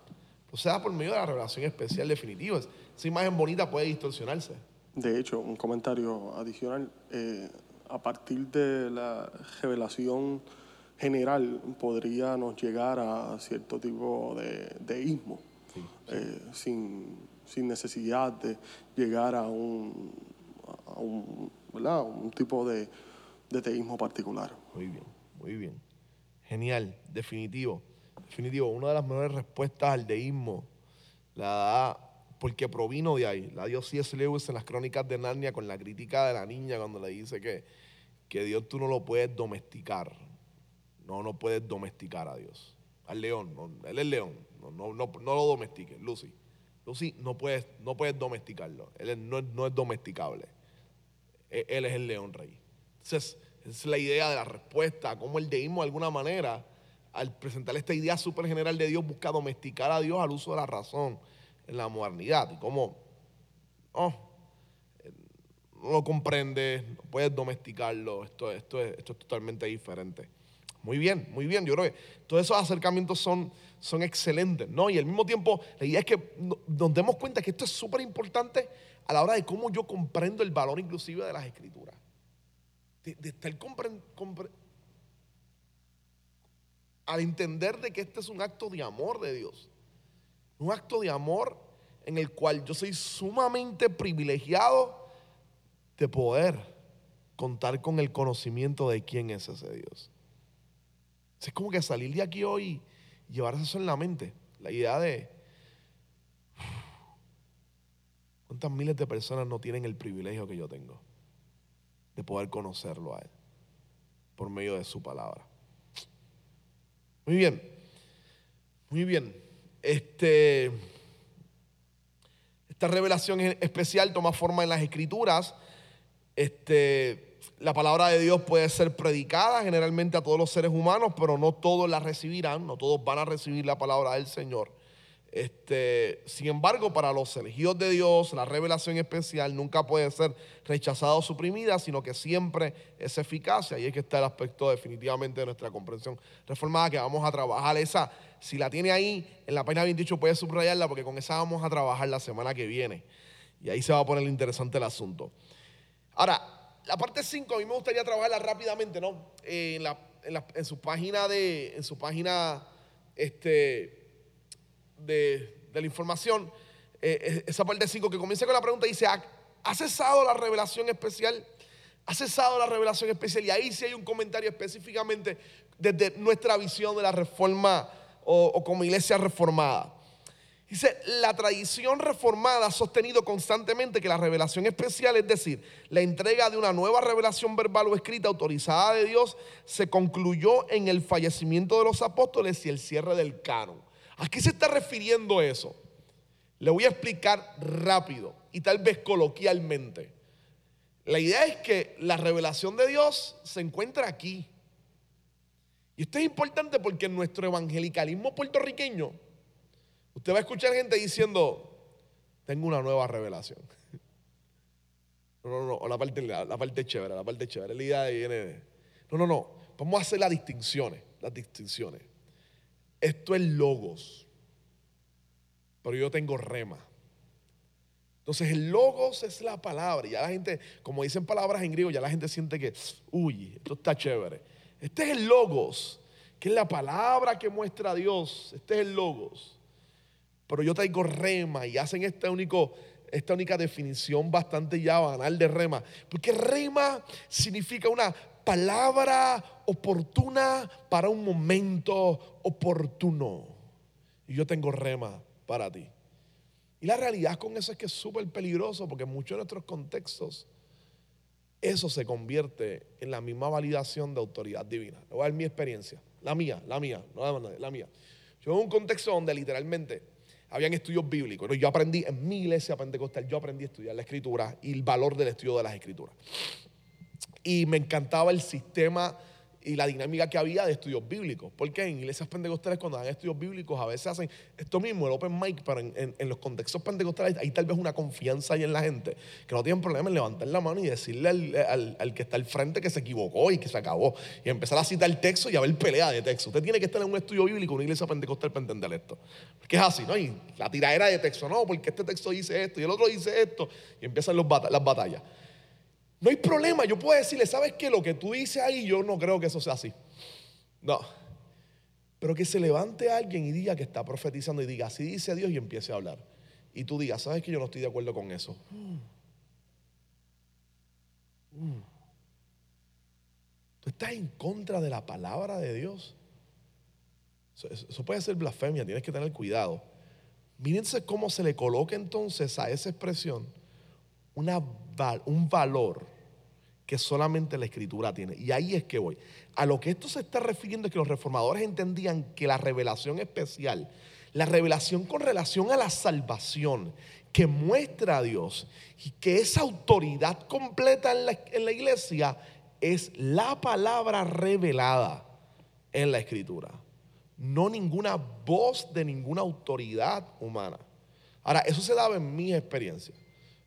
O sea, por medio de la revelación especial definitiva. Esa imagen bonita puede distorsionarse. De hecho, un comentario adicional. Eh, a partir de la revelación general podríamos llegar a cierto tipo de deísmo, eh, sin, necesidad de llegar a un, a un, un tipo de, de teísmo particular. Muy bien, muy bien. Genial, definitivo. Definitivo, una de las mejores respuestas al deísmo la da porque provino de ahí. La dio C.S. Lewis en las crónicas de Narnia con la crítica de la niña cuando le dice que, que Dios tú no lo puedes domesticar. No, no puedes domesticar a Dios. Al león, él es león. No, no, no, lo domestiques, Lucy. Lucy, no puedes, no puedes domesticarlo. Él no, no, es domesticable. E, él, es el león rey. Entonces, es la idea de la respuesta, cómo el deísmo de alguna manera, al presentar esta idea súper general de Dios, busca domesticar a Dios al uso de la razón en la modernidad. Y cómo, oh, no lo comprendes, no puedes domesticarlo, esto, esto, esto es totalmente diferente. Muy bien, muy bien. Yo creo que todos esos acercamientos son, son excelentes, ¿no? Y al mismo tiempo, la idea es que nos demos cuenta que esto es súper importante a la hora de cómo yo comprendo el valor inclusive de las escrituras. De, estar compren, al entender de que este es un acto de amor de Dios. Un acto de amor en el cual yo soy sumamente privilegiado de poder contar con el conocimiento de quién es ese Dios. Es como que salir de aquí hoy y llevarse eso en la mente. La idea de cuántas miles de personas no tienen el privilegio que yo tengo de poder conocerlo a Él por medio de su palabra. Muy bien, muy bien. Este, esta revelación especial toma forma en las escrituras. Este, la palabra de Dios puede ser predicada generalmente a todos los seres humanos, pero no todos la recibirán, no todos van a recibir la palabra del Señor. Este, sin embargo, para los elegidos de Dios, la revelación especial nunca puede ser rechazada o suprimida, sino que siempre es eficaz. Y ahí es que está el aspecto definitivamente de nuestra comprensión reformada que vamos a trabajar. Esa, si la tiene ahí en la página 28, puede subrayarla porque con esa vamos a trabajar la semana que viene. Y ahí se va a poner interesante el asunto. Ahora, la parte 5 a mí me gustaría trabajarla rápidamente, ¿no? en, en, su página de, en su página este, de, la información, eh, esa parte 5 que comienza con la pregunta dice, ¿ha, cesado la revelación especial? ¿Ha cesado la revelación especial? Y ahí sí hay un comentario específicamente desde nuestra visión de la reforma o como iglesia reformada. Dice, la tradición reformada ha sostenido constantemente que la revelación especial, es decir, la entrega de una nueva revelación verbal o escrita autorizada de Dios, se concluyó en el fallecimiento de los apóstoles y el cierre del canon. ¿A qué se está refiriendo eso? Le voy a explicar rápido y tal vez coloquialmente. La idea es que la revelación de Dios se encuentra aquí. Y esto es importante porque en nuestro evangelicalismo puertorriqueño, Usted va a escuchar gente diciendo, tengo una nueva revelación. No, no, no, la parte, la, parte chévere, la parte chévere. La idea viene No, no, no. Vamos a hacer las distinciones, las distinciones. Esto es logos, pero yo tengo rema. Entonces el logos es la palabra. Y ya la gente, como dicen palabras en griego, ya la gente siente que, uy, esto está chévere. Este es el logos, que es la palabra que muestra a Dios. Este es el logos pero yo traigo rema y hacen esta, único, esta única definición bastante ya banal de rema. Porque rema significa una palabra oportuna para un momento oportuno. Y yo tengo rema para ti. Y la realidad con eso es que es súper peligroso porque en muchos de nuestros contextos eso se convierte en la misma validación de autoridad divina. Le voy a dar mi experiencia, la mía, la mía, no la mía. Yo en un contexto donde literalmente habían estudios bíblicos. Yo aprendí en mi iglesia pentecostal, yo aprendí a estudiar la escritura y el valor del estudio de las escrituras. Y me encantaba el sistema y la dinámica que había de estudios bíblicos. Porque en iglesias pentecostales cuando dan estudios bíblicos a veces hacen esto mismo, el open mic, pero en, los contextos pentecostales hay tal vez una confianza ahí en la gente que no tienen problema en levantar la mano y decirle al, que está al frente que se equivocó y que se acabó. Y empezar a citar el texto y a ver pelea de texto. Usted tiene que estar en un estudio bíblico, en una iglesia pentecostal para entender esto. Porque es así, ¿no? Y la tiradera de texto, no, porque este texto dice esto y el otro dice esto. Y empiezan los las batallas. No hay problema, yo puedo decirle, ¿sabes qué? Lo que tú dices ahí, yo no creo que eso sea así. No. Pero que se levante alguien y diga que está profetizando y diga, así dice Dios y empiece a hablar. Y tú digas, ¿sabes que yo no estoy de acuerdo con eso? Tú estás en contra de la palabra de Dios. Eso, puede ser blasfemia, tienes que tener cuidado. Mírense cómo se le coloca entonces a esa expresión un valor que solamente la escritura tiene. Y ahí es que voy. A lo que esto se está refiriendo es que los reformadores entendían que la revelación especial, la revelación con relación a la salvación que muestra a Dios y que esa autoridad completa en la, en la iglesia es la palabra revelada en la escritura. No ninguna voz de ninguna autoridad humana. Ahora, eso se daba en mi experiencia.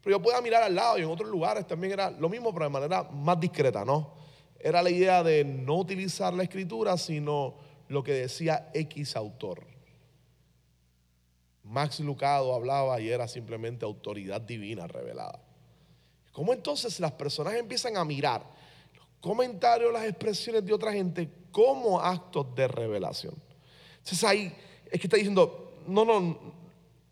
Pero yo podía mirar al lado y en otros lugares también era lo mismo, pero de manera más discreta, ¿no? era la idea de no utilizar la escritura, sino lo que decía X autor. Max Lucado hablaba y era simplemente autoridad divina revelada. ¿Cómo entonces las personas empiezan a mirar los comentarios, las expresiones de otra gente como actos de revelación? Entonces ahí es que está diciendo, no, no,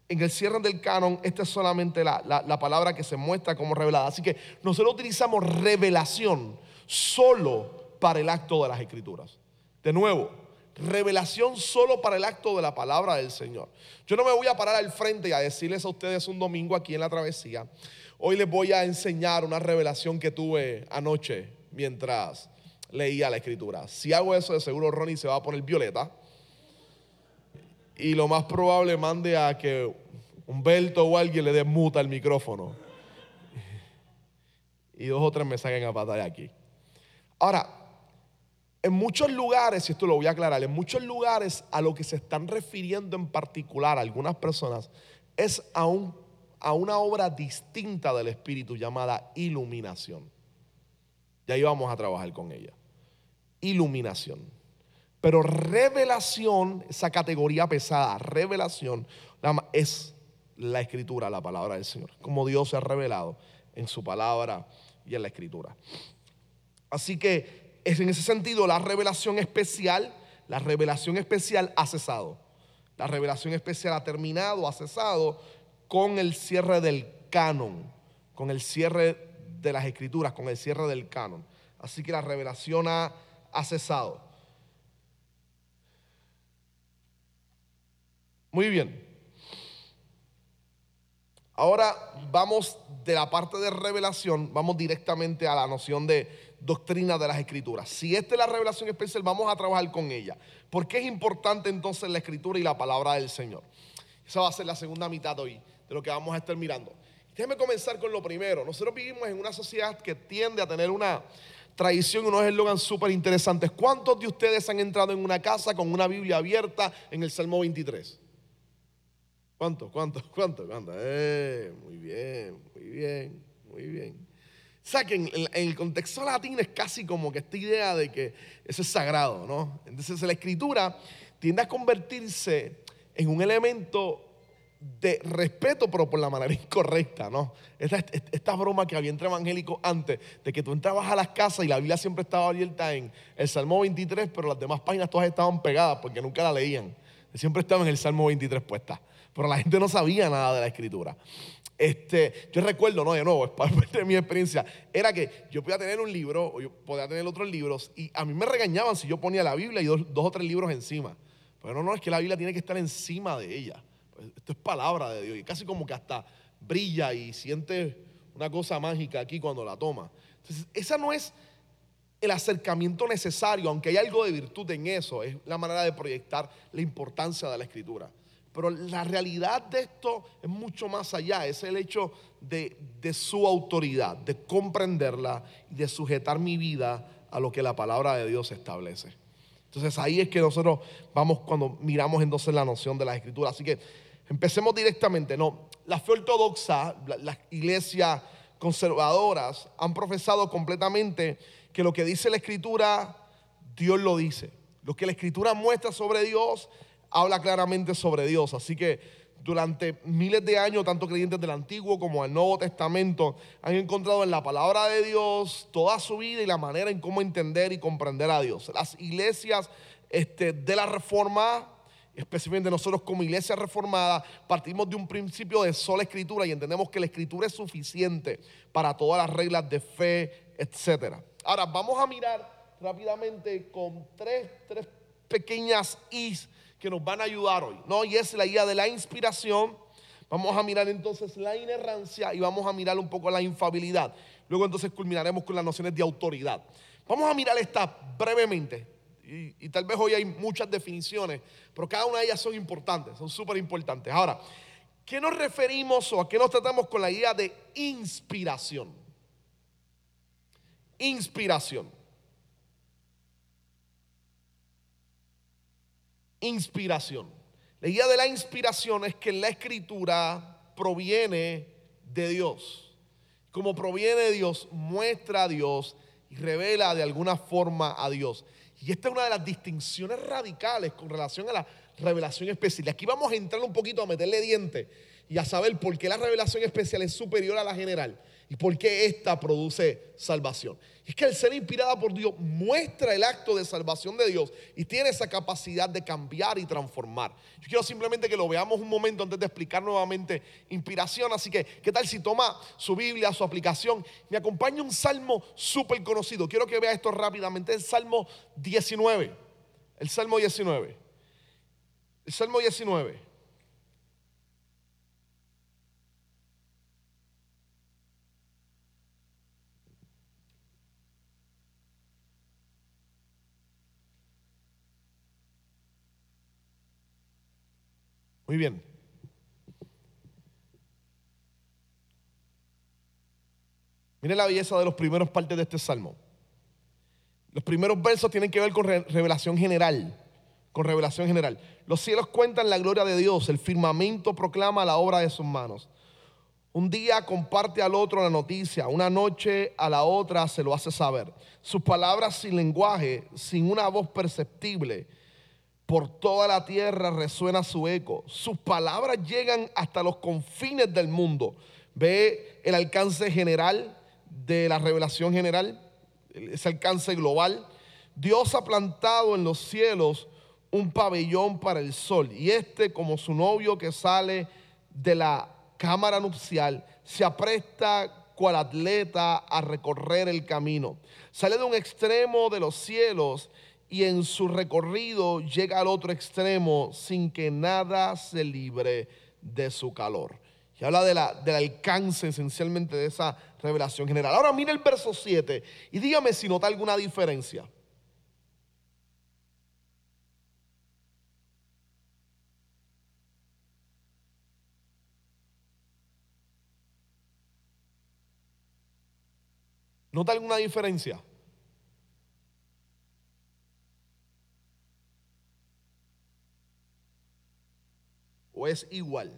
en el cierre del canon, esta es solamente la, la, palabra que se muestra como revelada. Así que nosotros utilizamos revelación solo para el acto de las escrituras. De nuevo, revelación solo para el acto de la palabra del Señor. Yo no me voy a parar al frente y a decirles a ustedes un domingo aquí en la travesía. Hoy les voy a enseñar una revelación que tuve anoche mientras leía la escritura. Si hago eso, de seguro Ronnie se va a poner violeta y lo más probable mande a que Humberto o alguien le dé muta al micrófono. Y dos o tres me saquen a batalla aquí. Ahora, en muchos lugares, y esto lo voy a aclarar, en muchos lugares a lo que se están refiriendo en particular algunas personas es a, a una obra distinta del Espíritu llamada iluminación. Y ahí vamos a trabajar con ella. Iluminación. Pero revelación, esa categoría pesada, revelación, es la escritura, la palabra del Señor. Como Dios se ha revelado en su palabra y en la escritura. Así que en ese sentido la revelación especial, la revelación especial ha cesado. La revelación especial ha terminado, ha cesado con el cierre del canon, con el cierre de las escrituras, con el cierre del canon. Así que la revelación ha, ha cesado. Muy bien. Ahora vamos de la parte de revelación, vamos directamente a la noción de doctrina de las escrituras. Si esta es la revelación especial, vamos a trabajar con ella. ¿Por qué es importante entonces la escritura y la palabra del Señor? Esa va a ser la segunda mitad hoy de lo que vamos a estar mirando. Déjeme comenzar con lo primero. Nosotros vivimos en una sociedad que tiende a tener una tradición y unos eslogans súper interesantes. ¿Cuántos de ustedes han entrado en una casa con una Biblia abierta en el Salmo 23? ¿Cuánto? ¿Cuánto? ¿Cuánto? ¿Cuánto? Eh, muy bien, muy bien, muy bien. O sea que en, el contexto latino es casi como que esta idea de que eso es sagrado, ¿no? Entonces la escritura tiende a convertirse en un elemento de respeto, pero por la manera incorrecta, ¿no? Esta, esta, broma que había entre evangélicos antes, de que tú entrabas a las casas y la Biblia siempre estaba abierta en el Salmo 23, pero las demás páginas todas estaban pegadas porque nunca la leían. Siempre estaba en el Salmo 23 puesta pero la gente no sabía nada de la escritura. Este, yo recuerdo, no, de nuevo, es parte de mi experiencia, era que yo podía tener un libro, o yo podía tener otros libros, y a mí me regañaban si yo ponía la Biblia y dos, o tres libros encima. Pero no, no, es que la Biblia tiene que estar encima de ella. Pues, esto es palabra de Dios, y casi como que hasta brilla y siente una cosa mágica aquí cuando la toma. Entonces, esa no es el acercamiento necesario, aunque hay algo de virtud en eso, es la manera de proyectar la importancia de la escritura. Pero la realidad de esto es mucho más allá, es el hecho de, su autoridad, de comprenderla y de sujetar mi vida a lo que la palabra de Dios establece. Entonces ahí es que nosotros vamos cuando miramos entonces la noción de la escritura. Así que empecemos directamente. No, la fe ortodoxa, las iglesias conservadoras han profesado completamente que lo que dice la escritura, Dios lo dice. Lo que la escritura muestra sobre Dios habla claramente sobre Dios. Así que durante miles de años, tanto creyentes del Antiguo como del Nuevo Testamento han encontrado en la palabra de Dios toda su vida y la manera en cómo entender y comprender a Dios. Las iglesias este, de la Reforma, especialmente nosotros como iglesia reformada, partimos de un principio de sola escritura y entendemos que la escritura es suficiente para todas las reglas de fe, etc. Ahora, vamos a mirar rápidamente con tres, tres pequeñas is que nos van a ayudar hoy, ¿no? Y es la idea de la inspiración. Vamos a mirar entonces la inerrancia y vamos a mirar un poco la infabilidad. Luego entonces culminaremos con las nociones de autoridad. Vamos a mirar esta brevemente. Y, y tal vez hoy hay muchas definiciones, pero cada una de ellas son importantes, son súper importantes. Ahora, ¿qué nos referimos o a qué nos tratamos con la idea de inspiración? Inspiración. Inspiración. La idea de la inspiración es que la escritura proviene de Dios. Como proviene de Dios, muestra a Dios y revela de alguna forma a Dios. Y esta es una de las distinciones radicales con relación a la revelación especial. Y aquí vamos a entrar un poquito a meterle diente y a saber por qué la revelación especial es superior a la general y por qué esta produce salvación. Es que el ser inspirada por Dios muestra el acto de salvación de Dios y tiene esa capacidad de cambiar y transformar. Yo quiero simplemente que lo veamos un momento antes de explicar nuevamente inspiración. Así que, ¿qué tal si toma su Biblia, su aplicación? Me acompaña un salmo súper conocido. Quiero que vea esto rápidamente. El Salmo 19. El Salmo 19. El Salmo 19. Muy bien. Miren la belleza de los primeros partes de este salmo. Los primeros versos tienen que ver con revelación general, con revelación general. Los cielos cuentan la gloria de Dios, el firmamento proclama la obra de sus manos. Un día comparte al otro la noticia, una noche a la otra se lo hace saber. Sus palabras sin lenguaje, sin una voz perceptible, por toda la tierra resuena su eco. Sus palabras llegan hasta los confines del mundo. Ve el alcance general de la revelación general, ese alcance global. Dios ha plantado en los cielos un pabellón para el sol y este como su novio que sale de la cámara nupcial se apresta cual atleta a recorrer el camino. Sale de un extremo de los cielos y en su recorrido llega al otro extremo sin que nada se libre de su calor. Y habla de la, del alcance esencialmente de esa revelación general. Ahora mire el verso 7 y dígame si nota alguna diferencia. ¿Nota alguna diferencia? O es igual?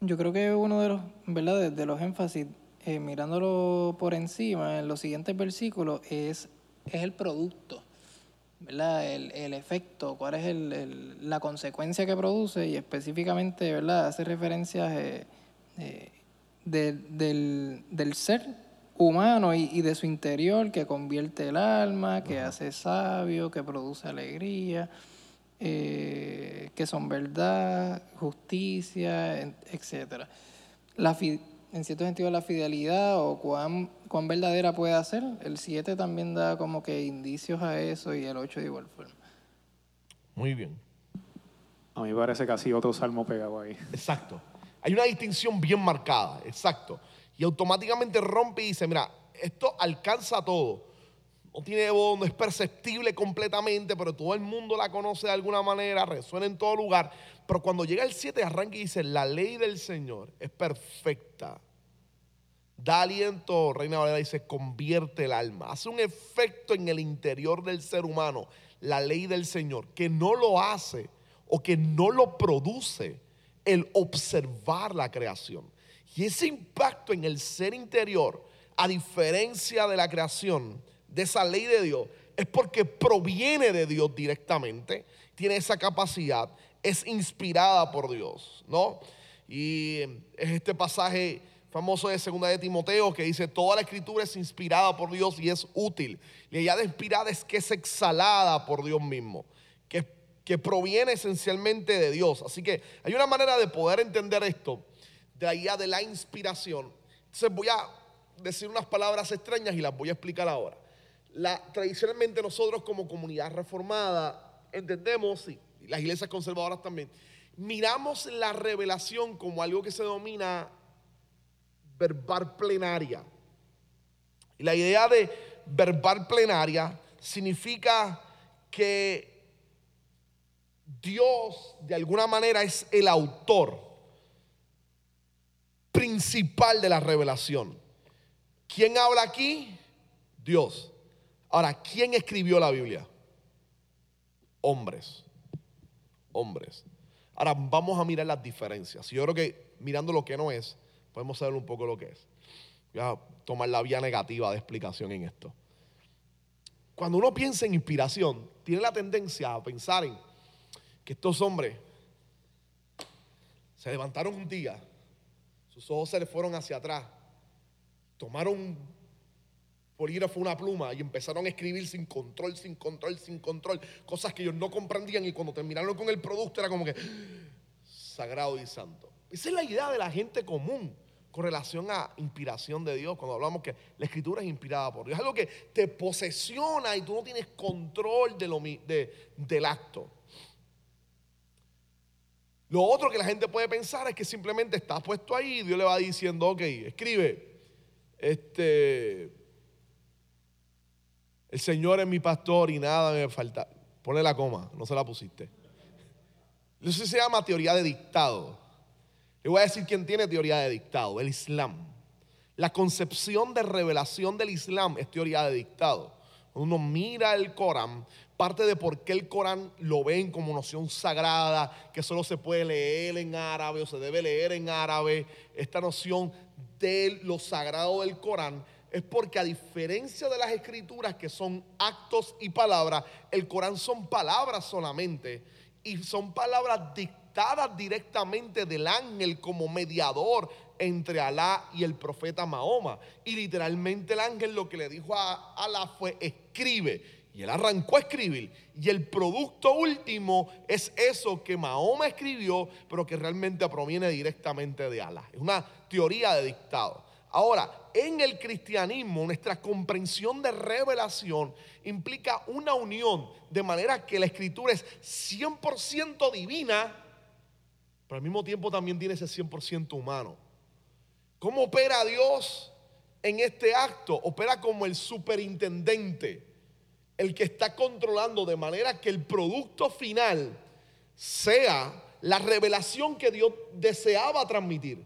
Yo creo que uno de los, ¿verdad? De, los énfasis, eh, mirándolo por encima, en los siguientes versículos, es, es el producto, ¿verdad? El, el efecto, cuál es el, la consecuencia que produce y específicamente, ¿verdad? Hace referencias eh, eh, del, del ser humano y, y, de su interior que convierte el alma, que hace sabio, que produce alegría. Eh, que son verdad, justicia, etc. La en cierto sentido, la fidelidad o cuán, cuán verdadera puede ser. El 7 también da como que indicios a eso y el 8 de igual forma. Muy bien. A mí parece casi otro salmo pegado ahí. Exacto. Hay una distinción bien marcada, exacto. Y automáticamente rompe y dice, mira, esto alcanza todo no tiene voz, no es perceptible completamente, pero todo el mundo la conoce de alguna manera, resuena en todo lugar. Pero cuando llega el 7, arranca y dice, la ley del Señor es perfecta. Da aliento, Reina Valera dice, convierte el alma. Hace un efecto en el interior del ser humano, la ley del Señor, que no lo hace o que no lo produce el observar la creación. Y ese impacto en el ser interior, a diferencia de la creación, de esa ley de Dios es porque proviene de Dios directamente, tiene esa capacidad, es inspirada por Dios, ¿no? Y es este pasaje famoso de segunda de Timoteo que dice, toda la escritura es inspirada por Dios y es útil. Y ella de inspirada es que es exhalada por Dios mismo, que, que proviene esencialmente de Dios. Así que hay una manera de poder entender esto, de allá de la inspiración. Entonces voy a decir unas palabras extrañas y las voy a explicar ahora tradicionalmente nosotros como comunidad reformada entendemos, y las iglesias conservadoras también, miramos la revelación como algo que se denomina verbal plenaria. Y la idea de verbal plenaria significa que Dios de alguna manera es el autor principal de la revelación. ¿Quién habla aquí? Dios. Ahora, ¿quién escribió la Biblia? Hombres. Hombres. Ahora vamos a mirar las diferencias. Yo creo que mirando lo que no es, podemos saber un poco lo que es. Voy a tomar la vía negativa de explicación en esto. Cuando uno piensa en inspiración, tiene la tendencia a pensar en que estos hombres se levantaron un día, sus ojos se les fueron hacia atrás, tomaron bolígrafo, una pluma y empezaron a escribir sin control, sin control, sin control, cosas que ellos no comprendían y cuando terminaron con el producto era como que sagrado y santo. Esa es la idea de la gente común con relación a inspiración de Dios, cuando hablamos que la escritura es inspirada por Dios. Es algo que te posesiona y tú no tienes control de lo, de, del acto. Lo otro que la gente puede pensar es que simplemente estás puesto ahí y Dios le va diciendo, ok, escribe, este, el Señor es mi pastor y nada me falta. Ponle la coma, no se la pusiste. Eso se llama teoría de dictado. Le voy a decir quién tiene teoría de dictado, el Islam. La concepción de revelación del Islam es teoría de dictado. Uno mira el Corán, parte de por qué el Corán lo ven como noción sagrada, que solo se puede leer en árabe o se debe leer en árabe, esta noción de lo sagrado del Corán, es porque a diferencia de las escrituras que son actos y palabras, el Corán son palabras solamente y son palabras dictadas directamente del ángel como mediador entre Alá y el profeta Mahoma. Y literalmente el ángel lo que le dijo a Alá fue escribe. Y él arrancó a escribir. Y el producto último es eso que Mahoma escribió, pero que realmente proviene directamente de Alá. Es una teoría de dictado. Ahora, en el cristianismo, nuestra comprensión de revelación implica una unión, de manera que la escritura es 100% divina, pero al mismo tiempo también tiene ese 100% humano. ¿Cómo opera Dios en este acto? Opera como el superintendente el que está controlando de manera que el producto final sea la revelación que Dios deseaba transmitir.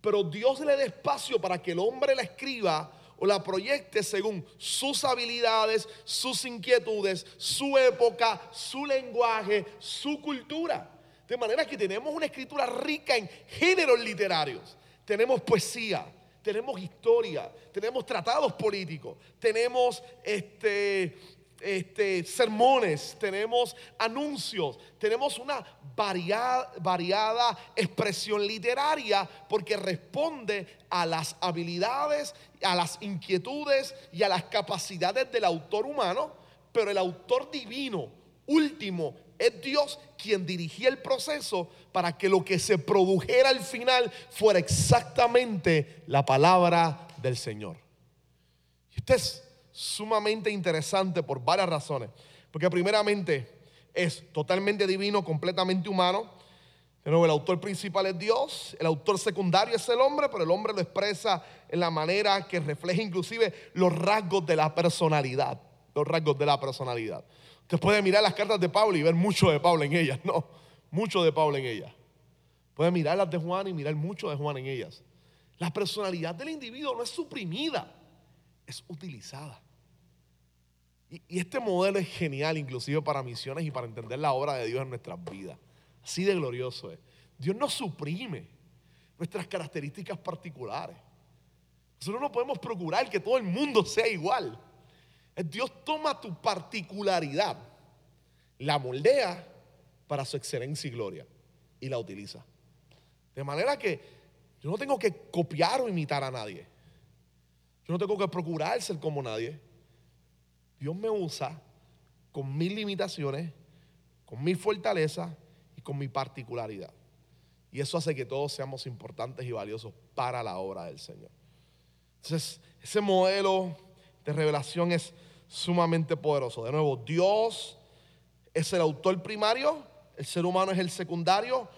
Pero Dios le da espacio para que el hombre la escriba o la proyecte según sus habilidades, sus inquietudes, su época, su lenguaje, su cultura. De manera que tenemos una escritura rica en géneros literarios. Tenemos poesía, tenemos historia, tenemos tratados políticos, tenemos este, este, sermones, tenemos anuncios, tenemos una variada, variada expresión literaria porque responde a las habilidades, a las inquietudes y a las capacidades del autor humano, pero el autor divino último es Dios quien dirigía el proceso para que lo que se produjera al final fuera exactamente la palabra del Señor. Y es sumamente interesante por varias razones. Porque primeramente es totalmente divino, completamente humano. De nuevo, el autor principal es Dios, el autor secundario es el hombre, pero el hombre lo expresa en la manera que refleja inclusive los rasgos de la personalidad. Los rasgos de la personalidad. Usted puede mirar las cartas de Pablo y ver mucho de Pablo en ellas. No, mucho de Pablo en ellas. Puede mirar las de Juan y mirar mucho de Juan en ellas. La personalidad del individuo no es suprimida, es utilizada. Y, este modelo es genial, inclusive para misiones y para entender la obra de Dios en nuestras vidas. Así de glorioso es. Dios no suprime nuestras características particulares. Nosotros no podemos procurar que todo el mundo sea igual. Dios toma tu particularidad, la moldea para su excelencia y gloria y la utiliza. De manera que yo no tengo que copiar o imitar a nadie. Yo no tengo que procurar ser como nadie. Dios me usa con mis limitaciones, con mi fortaleza y con mi particularidad. Y eso hace que todos seamos importantes y valiosos para la obra del Señor. Entonces, ese modelo de revelación es sumamente poderoso. De nuevo, Dios es el autor primario, el ser humano es el secundario,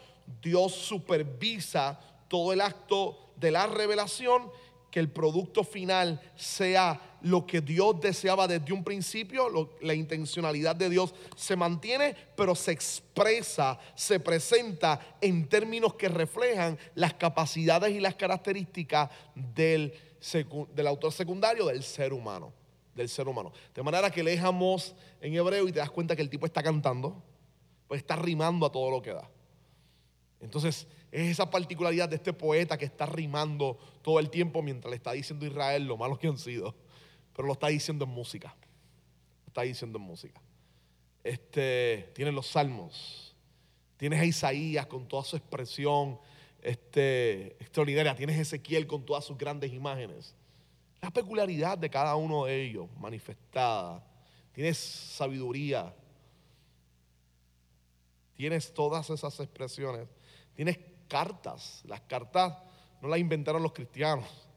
Dios supervisa todo el acto de la revelación que el producto final sea lo que Dios deseaba desde un principio, la intencionalidad de Dios se mantiene, pero se expresa, se presenta en términos que reflejan las capacidades y las características del, del autor secundario, del ser humano, del ser humano. De manera que leamos en hebreo y te das cuenta que el tipo está cantando, pues está rimando a todo lo que da. Entonces, es esa particularidad de este poeta que está rimando todo el tiempo mientras le está diciendo Israel lo malos que han sido, pero lo está diciendo en música. Lo está diciendo en música. Este, tienes los salmos, tienes a Isaías con toda su expresión este, extraordinaria, tienes a Ezequiel con todas sus grandes imágenes. La peculiaridad de cada uno de ellos manifestada. Tienes sabiduría, tienes todas esas expresiones, tienes cartas. Las cartas no las inventaron los cristianos.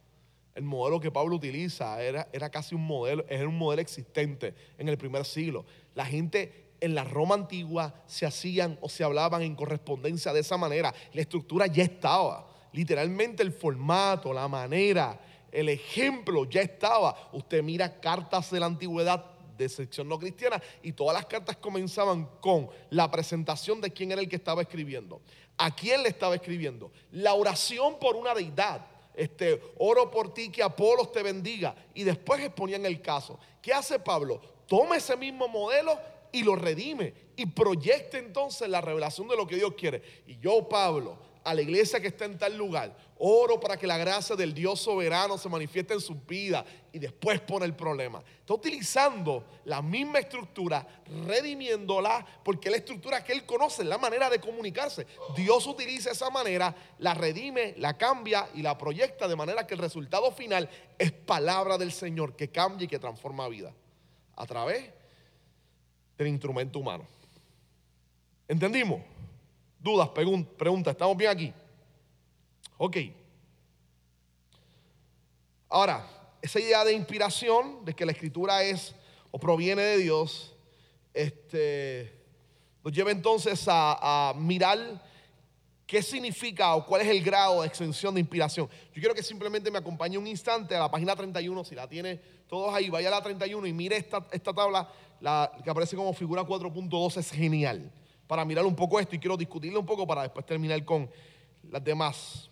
El modelo que Pablo utiliza era, era casi un modelo, era un modelo existente en el primer siglo. La gente en la Roma antigua se hacían o se hablaban en correspondencia de esa manera. La estructura ya estaba. Literalmente el formato, la manera, el ejemplo ya estaba. Usted mira cartas de la antigüedad de sección no cristiana y todas las cartas comenzaban con la presentación de quién era el que estaba escribiendo a quién le estaba escribiendo. La oración por una deidad. Este, oro por ti, que Apolos te bendiga. Y después exponían el caso. ¿Qué hace Pablo? Toma ese mismo modelo y lo redime. Y proyecta entonces la revelación de lo que Dios quiere. Y yo, Pablo, a la iglesia que está en tal lugar. Oro para que la gracia del Dios soberano se manifieste en su vida y después pone el problema. Está utilizando la misma estructura, redimiéndola, porque la estructura que él conoce, la manera de comunicarse. Dios utiliza esa manera, la redime, la cambia y la proyecta de manera que el resultado final es palabra del Señor que cambia y que transforma vida a través del instrumento humano. ¿Entendimos? Dudas, preguntas, ¿estamos bien aquí? Ok. Ahora, esa idea de inspiración, de que la escritura es o proviene de Dios, este, nos lleva entonces a, mirar qué significa o cuál es el grado de extensión de inspiración. Yo quiero que simplemente me acompañe un instante a la página 31, si la tiene todos ahí, vaya a la 31 y mire esta, esta tabla la, que aparece como figura 4.2, es genial para mirar un poco esto y quiero discutirlo un poco para después terminar con las demás.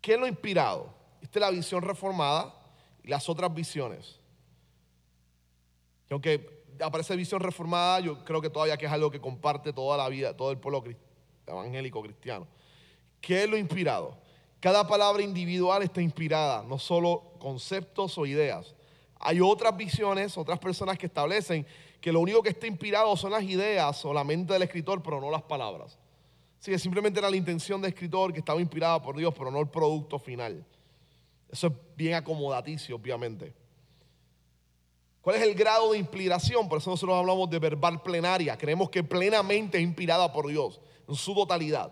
¿Qué es lo inspirado? Esta es la visión reformada y las otras visiones. Y aunque aparece visión reformada, yo creo que todavía que es algo que comparte toda la vida, todo el pueblo evangélico cristiano. ¿Qué es lo inspirado? Cada palabra individual está inspirada, no solo conceptos o ideas. Hay otras visiones, otras personas que establecen que lo único que está inspirado son las ideas o la mente del escritor, pero no las palabras. Que simplemente era la intención del escritor que estaba inspirada por Dios, pero no el producto final. Eso es bien acomodaticio, obviamente. ¿Cuál es el grado de inspiración? Por eso nosotros hablamos de verbal plenaria. Creemos que plenamente es inspirada por Dios, en su totalidad.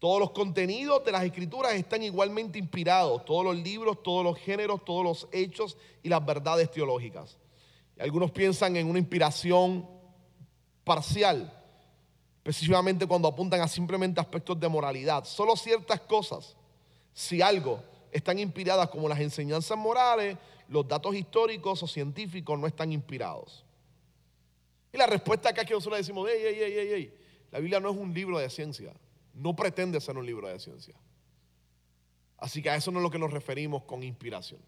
Todos los contenidos de las escrituras están igualmente inspirados, todos los libros, todos los géneros, todos los hechos y las verdades teológicas. algunos piensan en una inspiración parcial, específicamente cuando apuntan a simplemente aspectos de moralidad. Solo ciertas cosas, si algo, están inspiradas como las enseñanzas morales, los datos históricos o científicos no están inspirados. Y la respuesta acá es que nosotros decimos, ey, ey, ey, ey, la Biblia no es un libro de ciencia no pretende ser un libro de ciencia. Así que a eso no es lo que nos referimos con inspiración.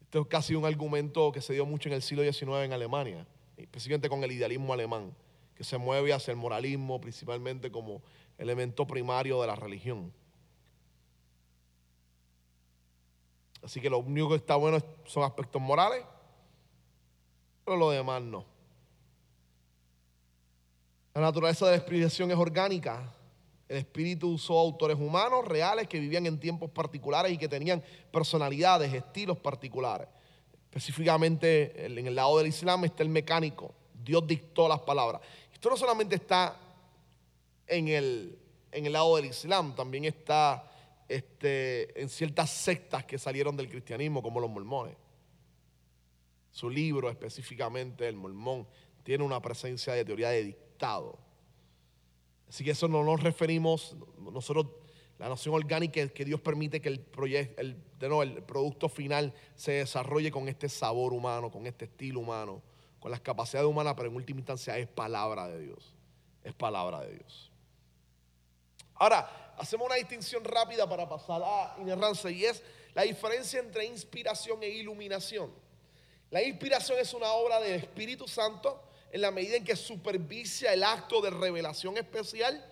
Esto es casi un argumento que se dio mucho en el siglo XIX en Alemania, especialmente con el idealismo alemán, que se mueve hacia el moralismo principalmente como elemento primario de la religión. Así que lo único que está bueno son aspectos morales, pero lo demás no. La naturaleza de la explicación es orgánica. El Espíritu usó autores humanos reales que vivían en tiempos particulares y que tenían personalidades, estilos particulares. Específicamente en el lado del Islam está el mecánico. Dios dictó las palabras. Esto no solamente está en el, en el lado del Islam, también está este, en ciertas sectas que salieron del cristianismo, como los mormones. Su libro específicamente, el mormón, tiene una presencia de teoría de dictado Así que eso no nos referimos, nosotros, la noción orgánica es que Dios permite que el, el, el producto final se desarrolle con este sabor humano, con este estilo humano, con las capacidades humanas, pero en última instancia es palabra de Dios. Es palabra de Dios. Ahora, hacemos una distinción rápida para pasar a inerrancia y es la diferencia entre inspiración e iluminación. La inspiración es una obra del Espíritu Santo en la medida en que supervisa el acto de revelación especial,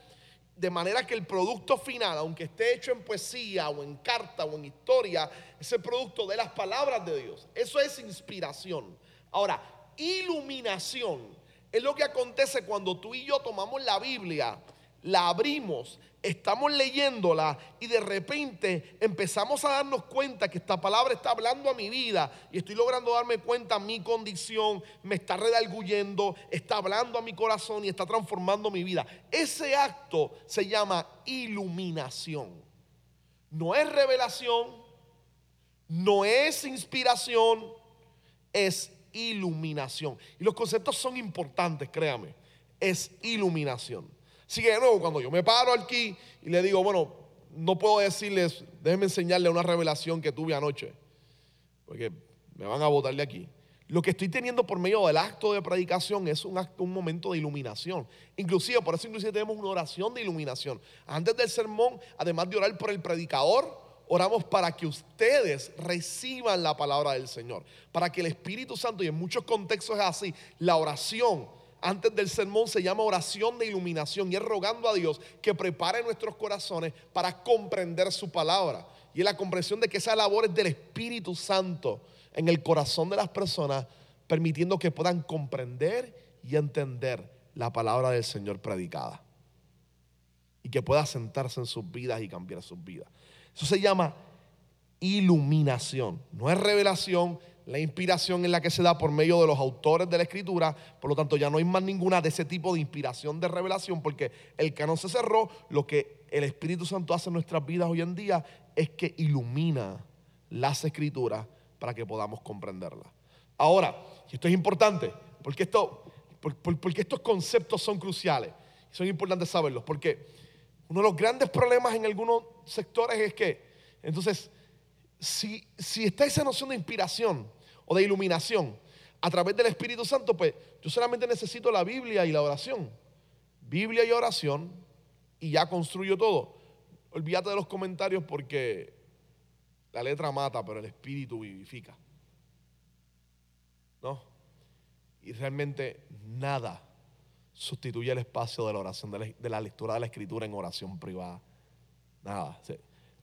de manera que el producto final, aunque esté hecho en poesía o en carta o en historia, es el producto de las palabras de Dios. Eso es inspiración. Ahora, iluminación es lo que acontece cuando tú y yo tomamos la Biblia, la abrimos, estamos leyéndola y de repente empezamos a darnos cuenta que esta palabra está hablando a mi vida y estoy logrando darme cuenta mi condición, me está redarguyendo, está hablando a mi corazón y está transformando mi vida. Ese acto se llama iluminación. No es revelación, no es inspiración, es iluminación. Y los conceptos son importantes, créame. Es iluminación. Así que de nuevo, cuando yo me paro aquí y le digo, bueno, no puedo decirles, déjenme enseñarle una revelación que tuve anoche, porque me van a botar de aquí. Lo que estoy teniendo por medio del acto de predicación es un, acto, un momento de iluminación. Inclusive, por eso inclusive tenemos una oración de iluminación. Antes del sermón, además de orar por el predicador, oramos para que ustedes reciban la palabra del Señor. Para que el Espíritu Santo, y en muchos contextos es así, la oración antes del sermón se llama oración de iluminación y es rogando a Dios que prepare nuestros corazones para comprender su palabra. Y la comprensión de que esa labor es del Espíritu Santo en el corazón de las personas, permitiendo que puedan comprender y entender la palabra del Señor predicada. Y que pueda sentarse en sus vidas y cambiar sus vidas. Eso se llama iluminación. No es revelación, la inspiración en la que se da por medio de los autores de la escritura, por lo tanto ya no hay más ninguna de ese tipo de inspiración de revelación, porque el canon se cerró, lo que el Espíritu Santo hace en nuestras vidas hoy en día es que ilumina las escrituras para que podamos comprenderlas. Ahora, y esto es importante, porque, esto, porque estos conceptos son cruciales, son importantes saberlos, porque uno de los grandes problemas en algunos sectores es que, entonces, si, si está esa noción de inspiración, o de iluminación a través del Espíritu Santo, pues yo solamente necesito la Biblia y la oración. Biblia y oración y ya construyo todo. Olvídate de los comentarios porque la letra mata, pero el Espíritu vivifica. ¿No? Y realmente nada sustituye el espacio de la oración, de la, lectura de la escritura en oración privada. Nada. Esto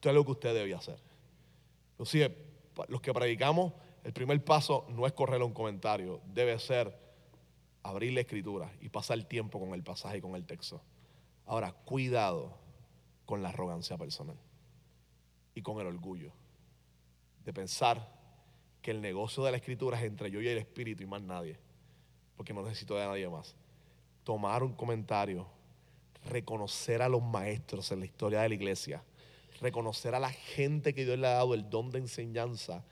es algo que usted debe hacer. Inclusive, los que predicamos el primer paso no es correr un comentario, debe ser abrir la escritura y pasar tiempo con el pasaje y con el texto. Ahora, cuidado con la arrogancia personal y con el orgullo de pensar que el negocio de la escritura es entre yo y el espíritu y más nadie, porque no necesito de nadie más. Tomar un comentario, reconocer a los maestros en la historia de la iglesia, reconocer a la gente que Dios le ha dado el don de enseñanza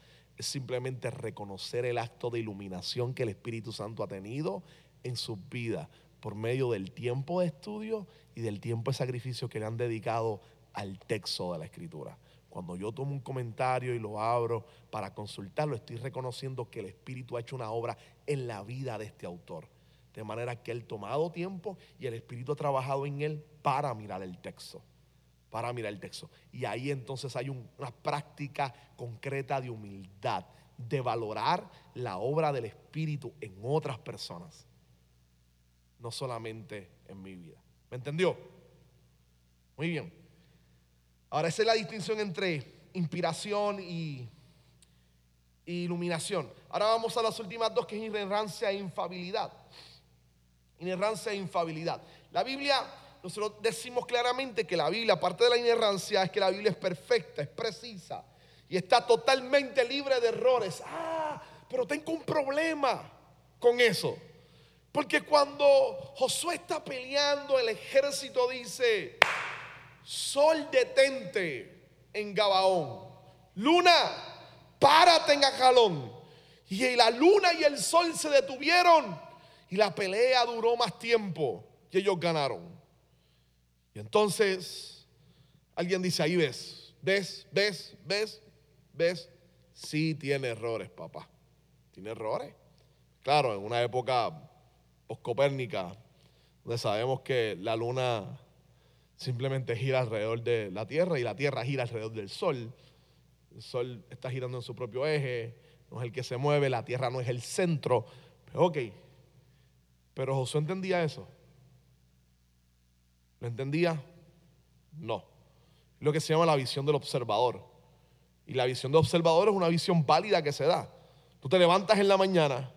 es simplemente reconocer el acto de iluminación que el Espíritu Santo ha tenido en sus vidas por medio del tiempo de estudio y del tiempo de sacrificio que le han dedicado al texto de la Escritura. Cuando yo tomo un comentario y lo abro para consultarlo, estoy reconociendo que el Espíritu ha hecho una obra en la vida de este autor. De manera que él ha tomado tiempo y el Espíritu ha trabajado en él para mirar el texto para mirar el texto. Y ahí entonces hay una práctica concreta de humildad, de valorar la obra del Espíritu en otras personas, no solamente en mi vida. ¿Me entendió? Muy bien. Ahora esa es la distinción entre inspiración y, iluminación. Ahora vamos a las últimas dos, que es inerrancia e infabilidad. Inerrancia e infabilidad. La Biblia nosotros decimos claramente que la Biblia, aparte de la inerrancia, es que la Biblia es perfecta, es precisa y está totalmente libre de errores. Ah, pero tengo un problema con eso. Porque cuando Josué está peleando, el ejército dice, sol detente en Gabaón, luna, párate en Ajalón. Y la luna y el sol se detuvieron y la pelea duró más tiempo y ellos ganaron. Y entonces alguien dice, ahí ves, ves, ves, ves, ves, sí tiene errores, papá. Tiene errores. Claro, en una época poscopérnica, donde sabemos que la luna simplemente gira alrededor de la Tierra y la Tierra gira alrededor del Sol. El Sol está girando en su propio eje, no es el que se mueve, la Tierra no es el centro. Pero, ok, pero Josué entendía eso. ¿Lo entendía? No. Lo que se llama la visión del observador. Y la visión del observador es una visión válida que se da. Tú te levantas en la mañana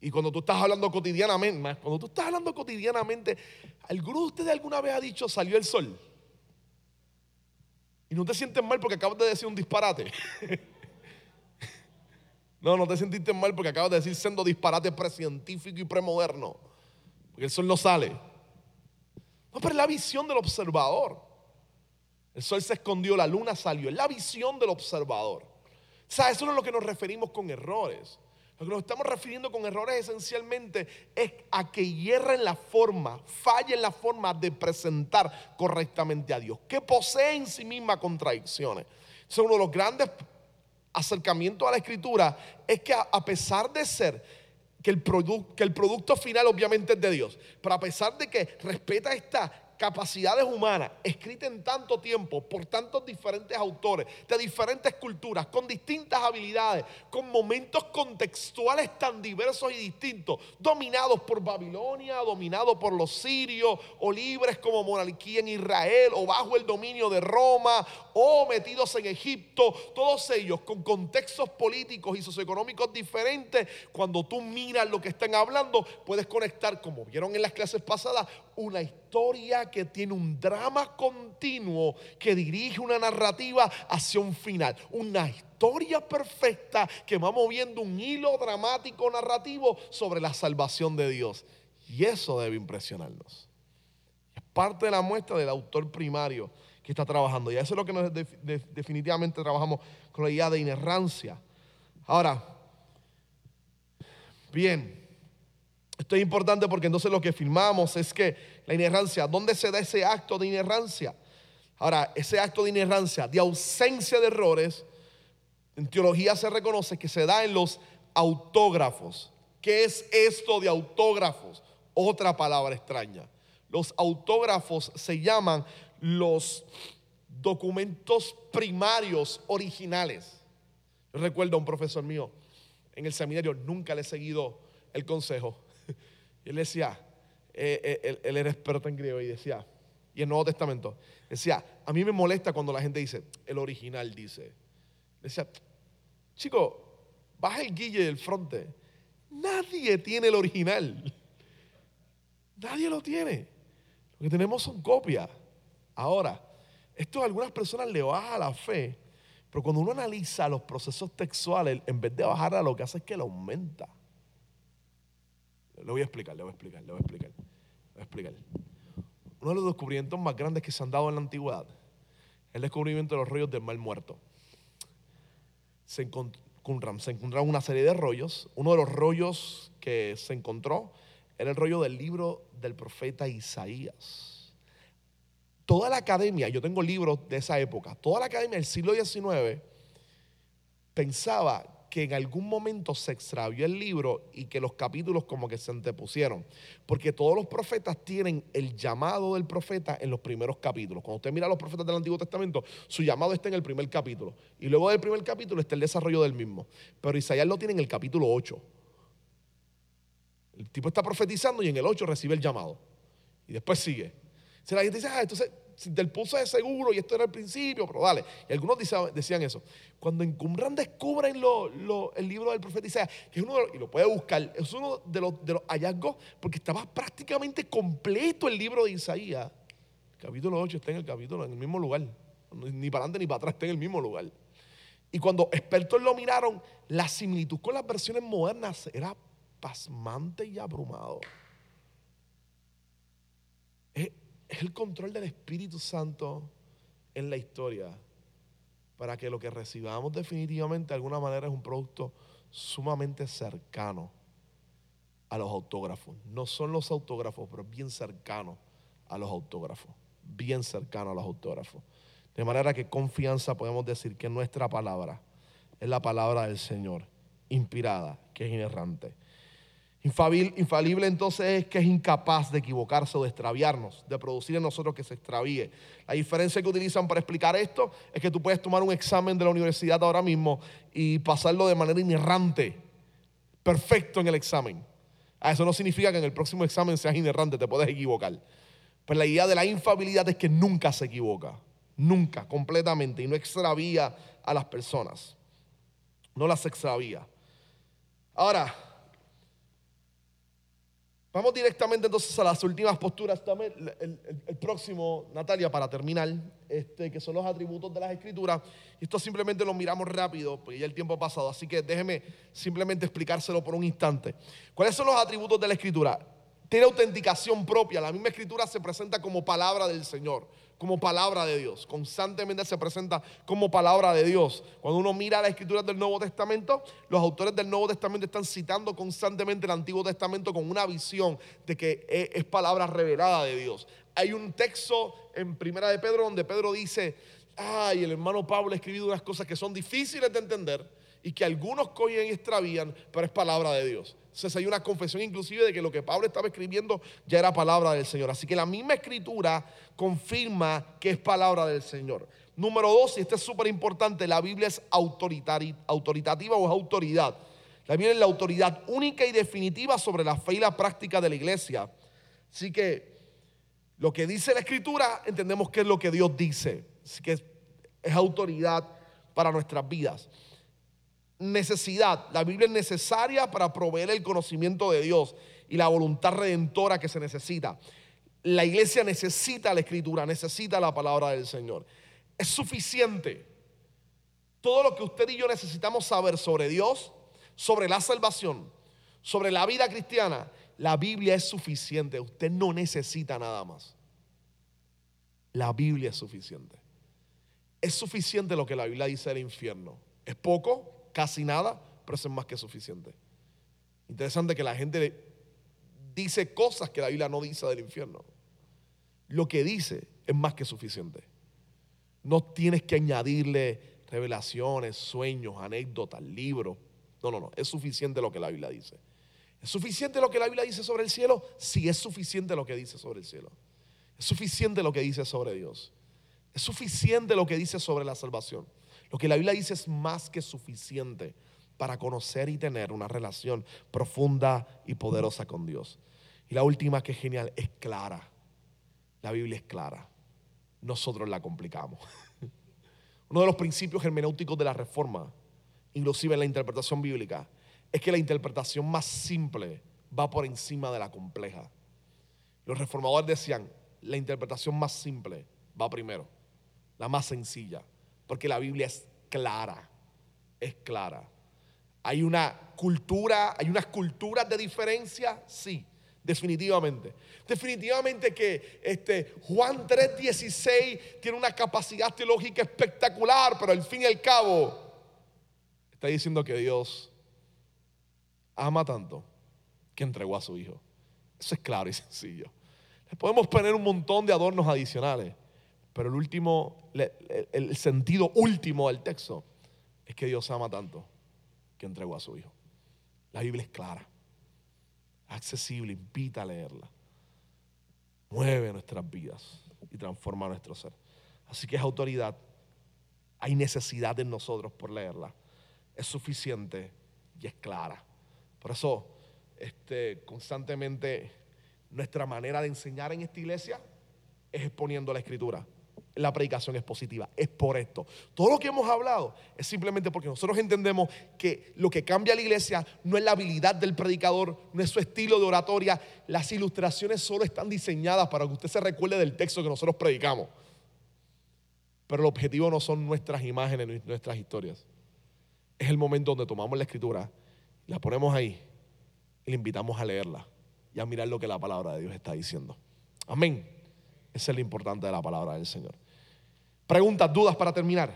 y cuando tú estás hablando cotidianamente, cuando tú estás hablando cotidianamente, ¿alguno de ustedes alguna vez ha dicho salió el sol? Y no te sientes mal porque acabas de decir un disparate. no, no te sentiste mal porque acabas de decir siendo disparate precientífico y premoderno. Porque el sol no sale. No, pero es la visión del observador. El sol se escondió, la luna salió. Es la visión del observador. O sea, eso no es lo que nos referimos con errores. Lo que nos estamos refiriendo con errores esencialmente es a que hierra en la forma, falla en la forma de presentar correctamente a Dios, que posee en sí misma contradicciones. Es uno de los grandes acercamientos a la escritura es que a pesar de ser que el, que el producto final obviamente es de Dios, pero a pesar de que respeta esta capacidades humanas escritas en tanto tiempo por tantos diferentes autores, de diferentes culturas, con distintas habilidades, con momentos contextuales tan diversos y distintos, dominados por Babilonia, dominados por los sirios, o libres como monarquía en Israel, o bajo el dominio de Roma, o metidos en Egipto, todos ellos con contextos políticos y socioeconómicos diferentes, cuando tú miras lo que están hablando, puedes conectar, como vieron en las clases pasadas, una historia que tiene un drama continuo que dirige una narrativa hacia un final. Una historia perfecta que va moviendo un hilo dramático narrativo sobre la salvación de Dios. Y eso debe impresionarnos. Es parte de la muestra del autor primario que está trabajando. Y eso es lo que definitivamente trabajamos con la idea de inerrancia. Ahora, bien, esto es importante porque entonces lo que filmamos es que la inerrancia, ¿dónde se da ese acto de inerrancia? Ahora, ese acto de inerrancia, de ausencia de errores, en teología se reconoce que se da en los autógrafos. ¿Qué es esto de autógrafos? Otra palabra extraña. Los autógrafos se llaman los documentos primarios originales. Yo recuerdo a un profesor mío en el seminario, nunca le he seguido el consejo él decía, eh, eh, él, era experto en griego y decía, y en Nuevo Testamento, decía, a mí me molesta cuando la gente dice, el original dice. Decía, chico, baja el guille del fronte. Nadie tiene el original. Nadie lo tiene. Lo que tenemos son copias. Ahora, esto a algunas personas le baja la fe, pero cuando uno analiza los procesos textuales, en vez de bajar a lo que hace es que lo aumenta. Lo voy a explicar, le voy a explicar, le voy a explicar. Le voy a explicar. Uno de los descubrimientos más grandes que se han dado en la antigüedad es el descubrimiento de los rollos del mal muerto. Se, encontraron una serie de rollos. Uno de los rollos que se encontró era el rollo del libro del profeta Isaías. Toda la academia, yo tengo libros de esa época, toda la academia del siglo XIX pensaba que en algún momento se extravió el libro y que los capítulos como que se antepusieron. Porque todos los profetas tienen el llamado del profeta en los primeros capítulos. Cuando usted mira a los profetas del Antiguo Testamento, su llamado está en el primer capítulo. Y luego del primer capítulo está el desarrollo del mismo. Pero Isaías lo tiene en el capítulo 8. El tipo está profetizando y en el 8 recibe el llamado. Y después sigue. Se la gente dice, ah, entonces del pulso de seguro y esto era el principio, pero dale. Y algunos decían eso. Cuando en Qumran descubren el libro del profeta Isaías, es uno y lo puede buscar, es uno de los, de los hallazgos, porque estaba prácticamente completo el libro de Isaías. El capítulo 8 está en el capítulo, en el mismo lugar. Ni para adelante ni para atrás, está en el mismo lugar. Y cuando expertos lo miraron, la similitud con las versiones modernas era pasmante y abrumado es el control del Espíritu Santo en la historia para que lo que recibamos definitivamente de alguna manera es un producto sumamente cercano a los autógrafos. No son los autógrafos, pero bien cercano a los autógrafos. Bien cercano a los autógrafos. De manera que confianza podemos decir que nuestra palabra es la palabra del Señor, inspirada, que es inerrante. Infalible entonces es que es incapaz de equivocarse o de extraviarnos, de producir en nosotros que se extravíe. La diferencia que utilizan para explicar esto es que tú puedes tomar un examen de la universidad ahora mismo y pasarlo de manera inerrante, perfecto en el examen. Ah, Eso no significa que en el próximo examen seas inerrante, te puedes equivocar. Pues la idea de la infabilidad es que nunca se equivoca, nunca, completamente, y no extravía a las personas. No las extravía. Ahora, vamos directamente entonces a las últimas posturas. Dame el, próximo, Natalia, para terminar, este, que son los atributos de las escrituras. Esto simplemente lo miramos rápido, porque ya el tiempo ha pasado. Así que déjeme simplemente explicárselo por un instante. ¿Cuáles son los atributos de la escritura? Tiene autenticación propia. La misma escritura se presenta como palabra del Señor, como palabra de Dios. Constantemente se presenta como palabra de Dios. Cuando uno mira las escrituras del Nuevo Testamento, los autores del Nuevo Testamento están citando constantemente el Antiguo Testamento con una visión de que es, es palabra revelada de Dios. Hay un texto en Primera de Pedro donde Pedro dice, ay, el hermano Pablo ha escribido unas cosas que son difíciles de entender y que algunos cogen y extravían, pero es palabra de Dios. Entonces hay una confesión inclusive de que lo que Pablo estaba escribiendo ya era palabra del Señor. Así que la misma escritura confirma que es palabra del Señor. Número dos, y este es súper importante, la Biblia es autoritativa o es autoridad. La Biblia es la autoridad única y definitiva sobre la fe y la práctica de la iglesia. Así que lo que dice la escritura, entendemos que es lo que Dios dice. Así que es autoridad para nuestras vidas. Necesidad. La Biblia es necesaria para proveer el conocimiento de Dios y la voluntad redentora que se necesita. La iglesia necesita la escritura, necesita la palabra del Señor. Es suficiente. Todo lo que usted y yo necesitamos saber sobre Dios, sobre la salvación, sobre la vida cristiana, la Biblia es suficiente. Usted no necesita nada más. La Biblia es suficiente. Es suficiente lo que la Biblia dice del infierno. Es poco, casi nada, pero eso es más que suficiente. Interesante que la gente dice cosas que la Biblia no dice del infierno. Lo que dice es más que suficiente. No tienes que añadirle revelaciones, sueños, anécdotas, libros. No, no, no. Es suficiente lo que la Biblia dice. ¿Es suficiente lo que la Biblia dice sobre el cielo? Sí, es suficiente lo que dice sobre el cielo. Es suficiente lo que dice sobre Dios. Es suficiente lo que dice sobre la salvación. Lo que la Biblia dice es más que suficiente para conocer y tener una relación profunda y poderosa con Dios. Y la última que es genial, es clara. La Biblia es clara. Nosotros la complicamos. Uno de los principios hermenéuticos de la reforma, inclusive en la interpretación bíblica, es que la interpretación más simple va por encima de la compleja. Los reformadores decían, la interpretación más simple va primero, la más sencilla, porque la Biblia es clara, es clara. Hay una cultura, hay unas culturas de diferencia, sí, definitivamente. Definitivamente que este, Juan 3:16 tiene una capacidad teológica espectacular, pero al fin y al cabo está diciendo que Dios ama tanto que entregó a su Hijo. Eso es claro y sencillo. Podemos poner un montón de adornos adicionales, pero el último, el sentido último del texto es que Dios ama tanto que entregó a su Hijo. La Biblia es clara, accesible, invita a leerla. Mueve nuestras vidas y transforma nuestro ser. Así que es autoridad. Hay necesidad en nosotros por leerla. Es suficiente y es clara. Por eso, este, constantemente nuestra manera de enseñar en esta iglesia es exponiendo la escritura. La predicación es positiva, es por esto. Todo lo que hemos hablado es simplemente porque nosotros entendemos que lo que cambia la iglesia no es la habilidad del predicador, no es su estilo de oratoria. Las ilustraciones solo están diseñadas para que usted se recuerde del texto que nosotros predicamos. Pero el objetivo no son nuestras imágenes, nuestras historias. Es el momento donde tomamos la escritura, la ponemos ahí y le invitamos a leerla y a mirar lo que la palabra de Dios está diciendo. Amén. Esa es lo importante de la palabra del Señor. Preguntas, dudas para terminar.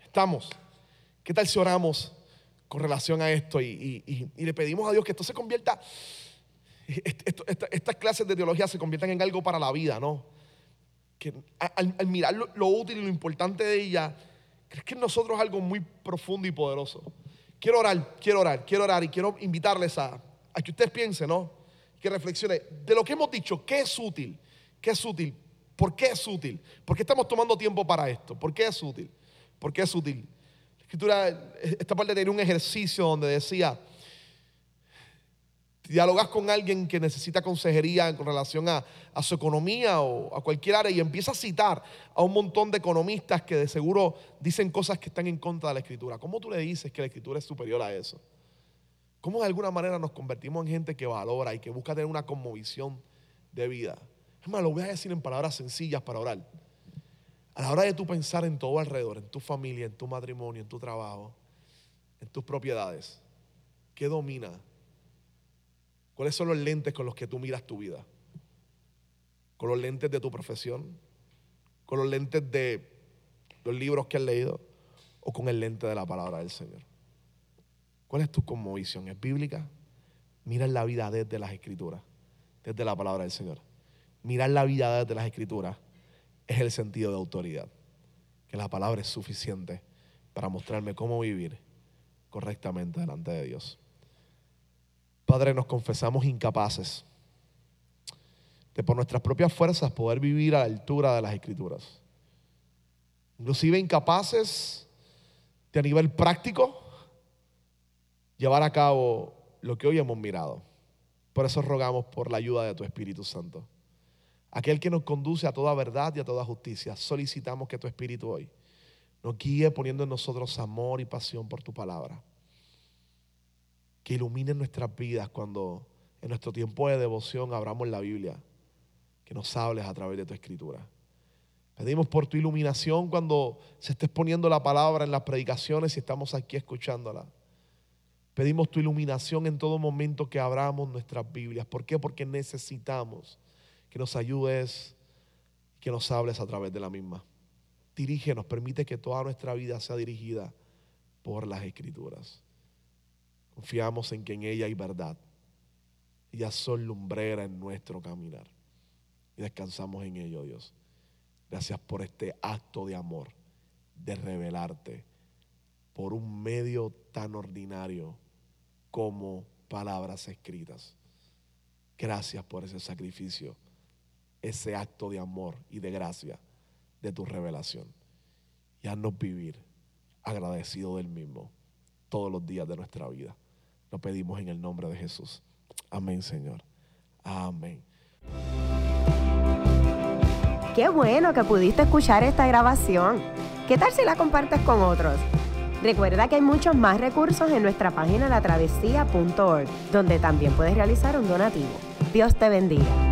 Estamos. ¿Qué tal si oramos con relación a esto y, le pedimos a Dios que esto se convierta, estas clases de teología se conviertan en algo para la vida, ¿no? Que al, mirar lo, lo útil y lo importante de ella, crees que en nosotros es algo muy profundo y poderoso. Quiero orar, quiero orar, quiero orar y quiero invitarles a, a que ustedes piensen, ¿no? Que reflexionen de lo que hemos dicho, ¿qué es útil? ¿Qué es útil? ¿Por qué es útil? ¿Por qué estamos tomando tiempo para esto? ¿Por qué es útil? ¿Por qué es útil? La escritura, esta parte tenía un ejercicio donde decía, dialogas con alguien que necesita consejería con relación a, su economía o a cualquier área y empieza a citar a un montón de economistas que de seguro dicen cosas que están en contra de la escritura. ¿Cómo tú le dices que la escritura es superior a eso? ¿Cómo de alguna manera nos convertimos en gente que valora y que busca tener una conmovisión de vida? Más, lo voy a decir en palabras sencillas para orar. A la hora de tú pensar en todo alrededor, en tu familia, en tu matrimonio, en tu trabajo, en tus propiedades, ¿qué domina? ¿Cuáles son los lentes con los que tú miras tu vida? ¿Con los lentes de tu profesión? ¿Con los lentes de los libros que has leído? ¿O con el lente de la palabra del Señor? ¿Cuál es tu conmovisión? ¿Es bíblica? Mira la vida desde las escrituras, desde la palabra del Señor. Mirar la vida desde las escrituras es el sentido de autoridad. Que la palabra es suficiente para mostrarme cómo vivir correctamente delante de Dios. Padre, nos confesamos incapaces de por nuestras propias fuerzas poder vivir a la altura de las escrituras. Inclusive incapaces de a nivel práctico llevar a cabo lo que hoy hemos mirado. Por eso rogamos por la ayuda de tu Espíritu Santo. Aquel que nos conduce a toda verdad y a toda justicia. Solicitamos que tu Espíritu hoy nos guíe poniendo en nosotros amor y pasión por tu palabra. Que ilumine nuestras vidas cuando en nuestro tiempo de devoción abramos la Biblia. Que nos hables a través de tu escritura. Pedimos por tu iluminación cuando se esté exponiendo la palabra en las predicaciones y estamos aquí escuchándola. Pedimos tu iluminación en todo momento que abramos nuestras Biblias. ¿Por qué? Porque necesitamos que nos ayudes, que nos hables a través de la misma. Dirígenos, permite que toda nuestra vida sea dirigida por las escrituras. Confiamos en que en ella hay verdad. Ellas son lumbrera en nuestro caminar. Y descansamos en ello, Dios. Gracias por este acto de amor, de revelarte por un medio tan ordinario como palabras escritas. Gracias por ese sacrificio ese acto de amor y de gracia de tu revelación. Y haznos vivir agradecido del mismo todos los días de nuestra vida. Lo pedimos en el nombre de Jesús. Amén, Señor. Amén. Qué bueno que pudiste escuchar esta grabación. ¿Qué tal si la compartes con otros? Recuerda que hay muchos más recursos en nuestra página latravesía.org, donde también puedes realizar un donativo. Dios te bendiga.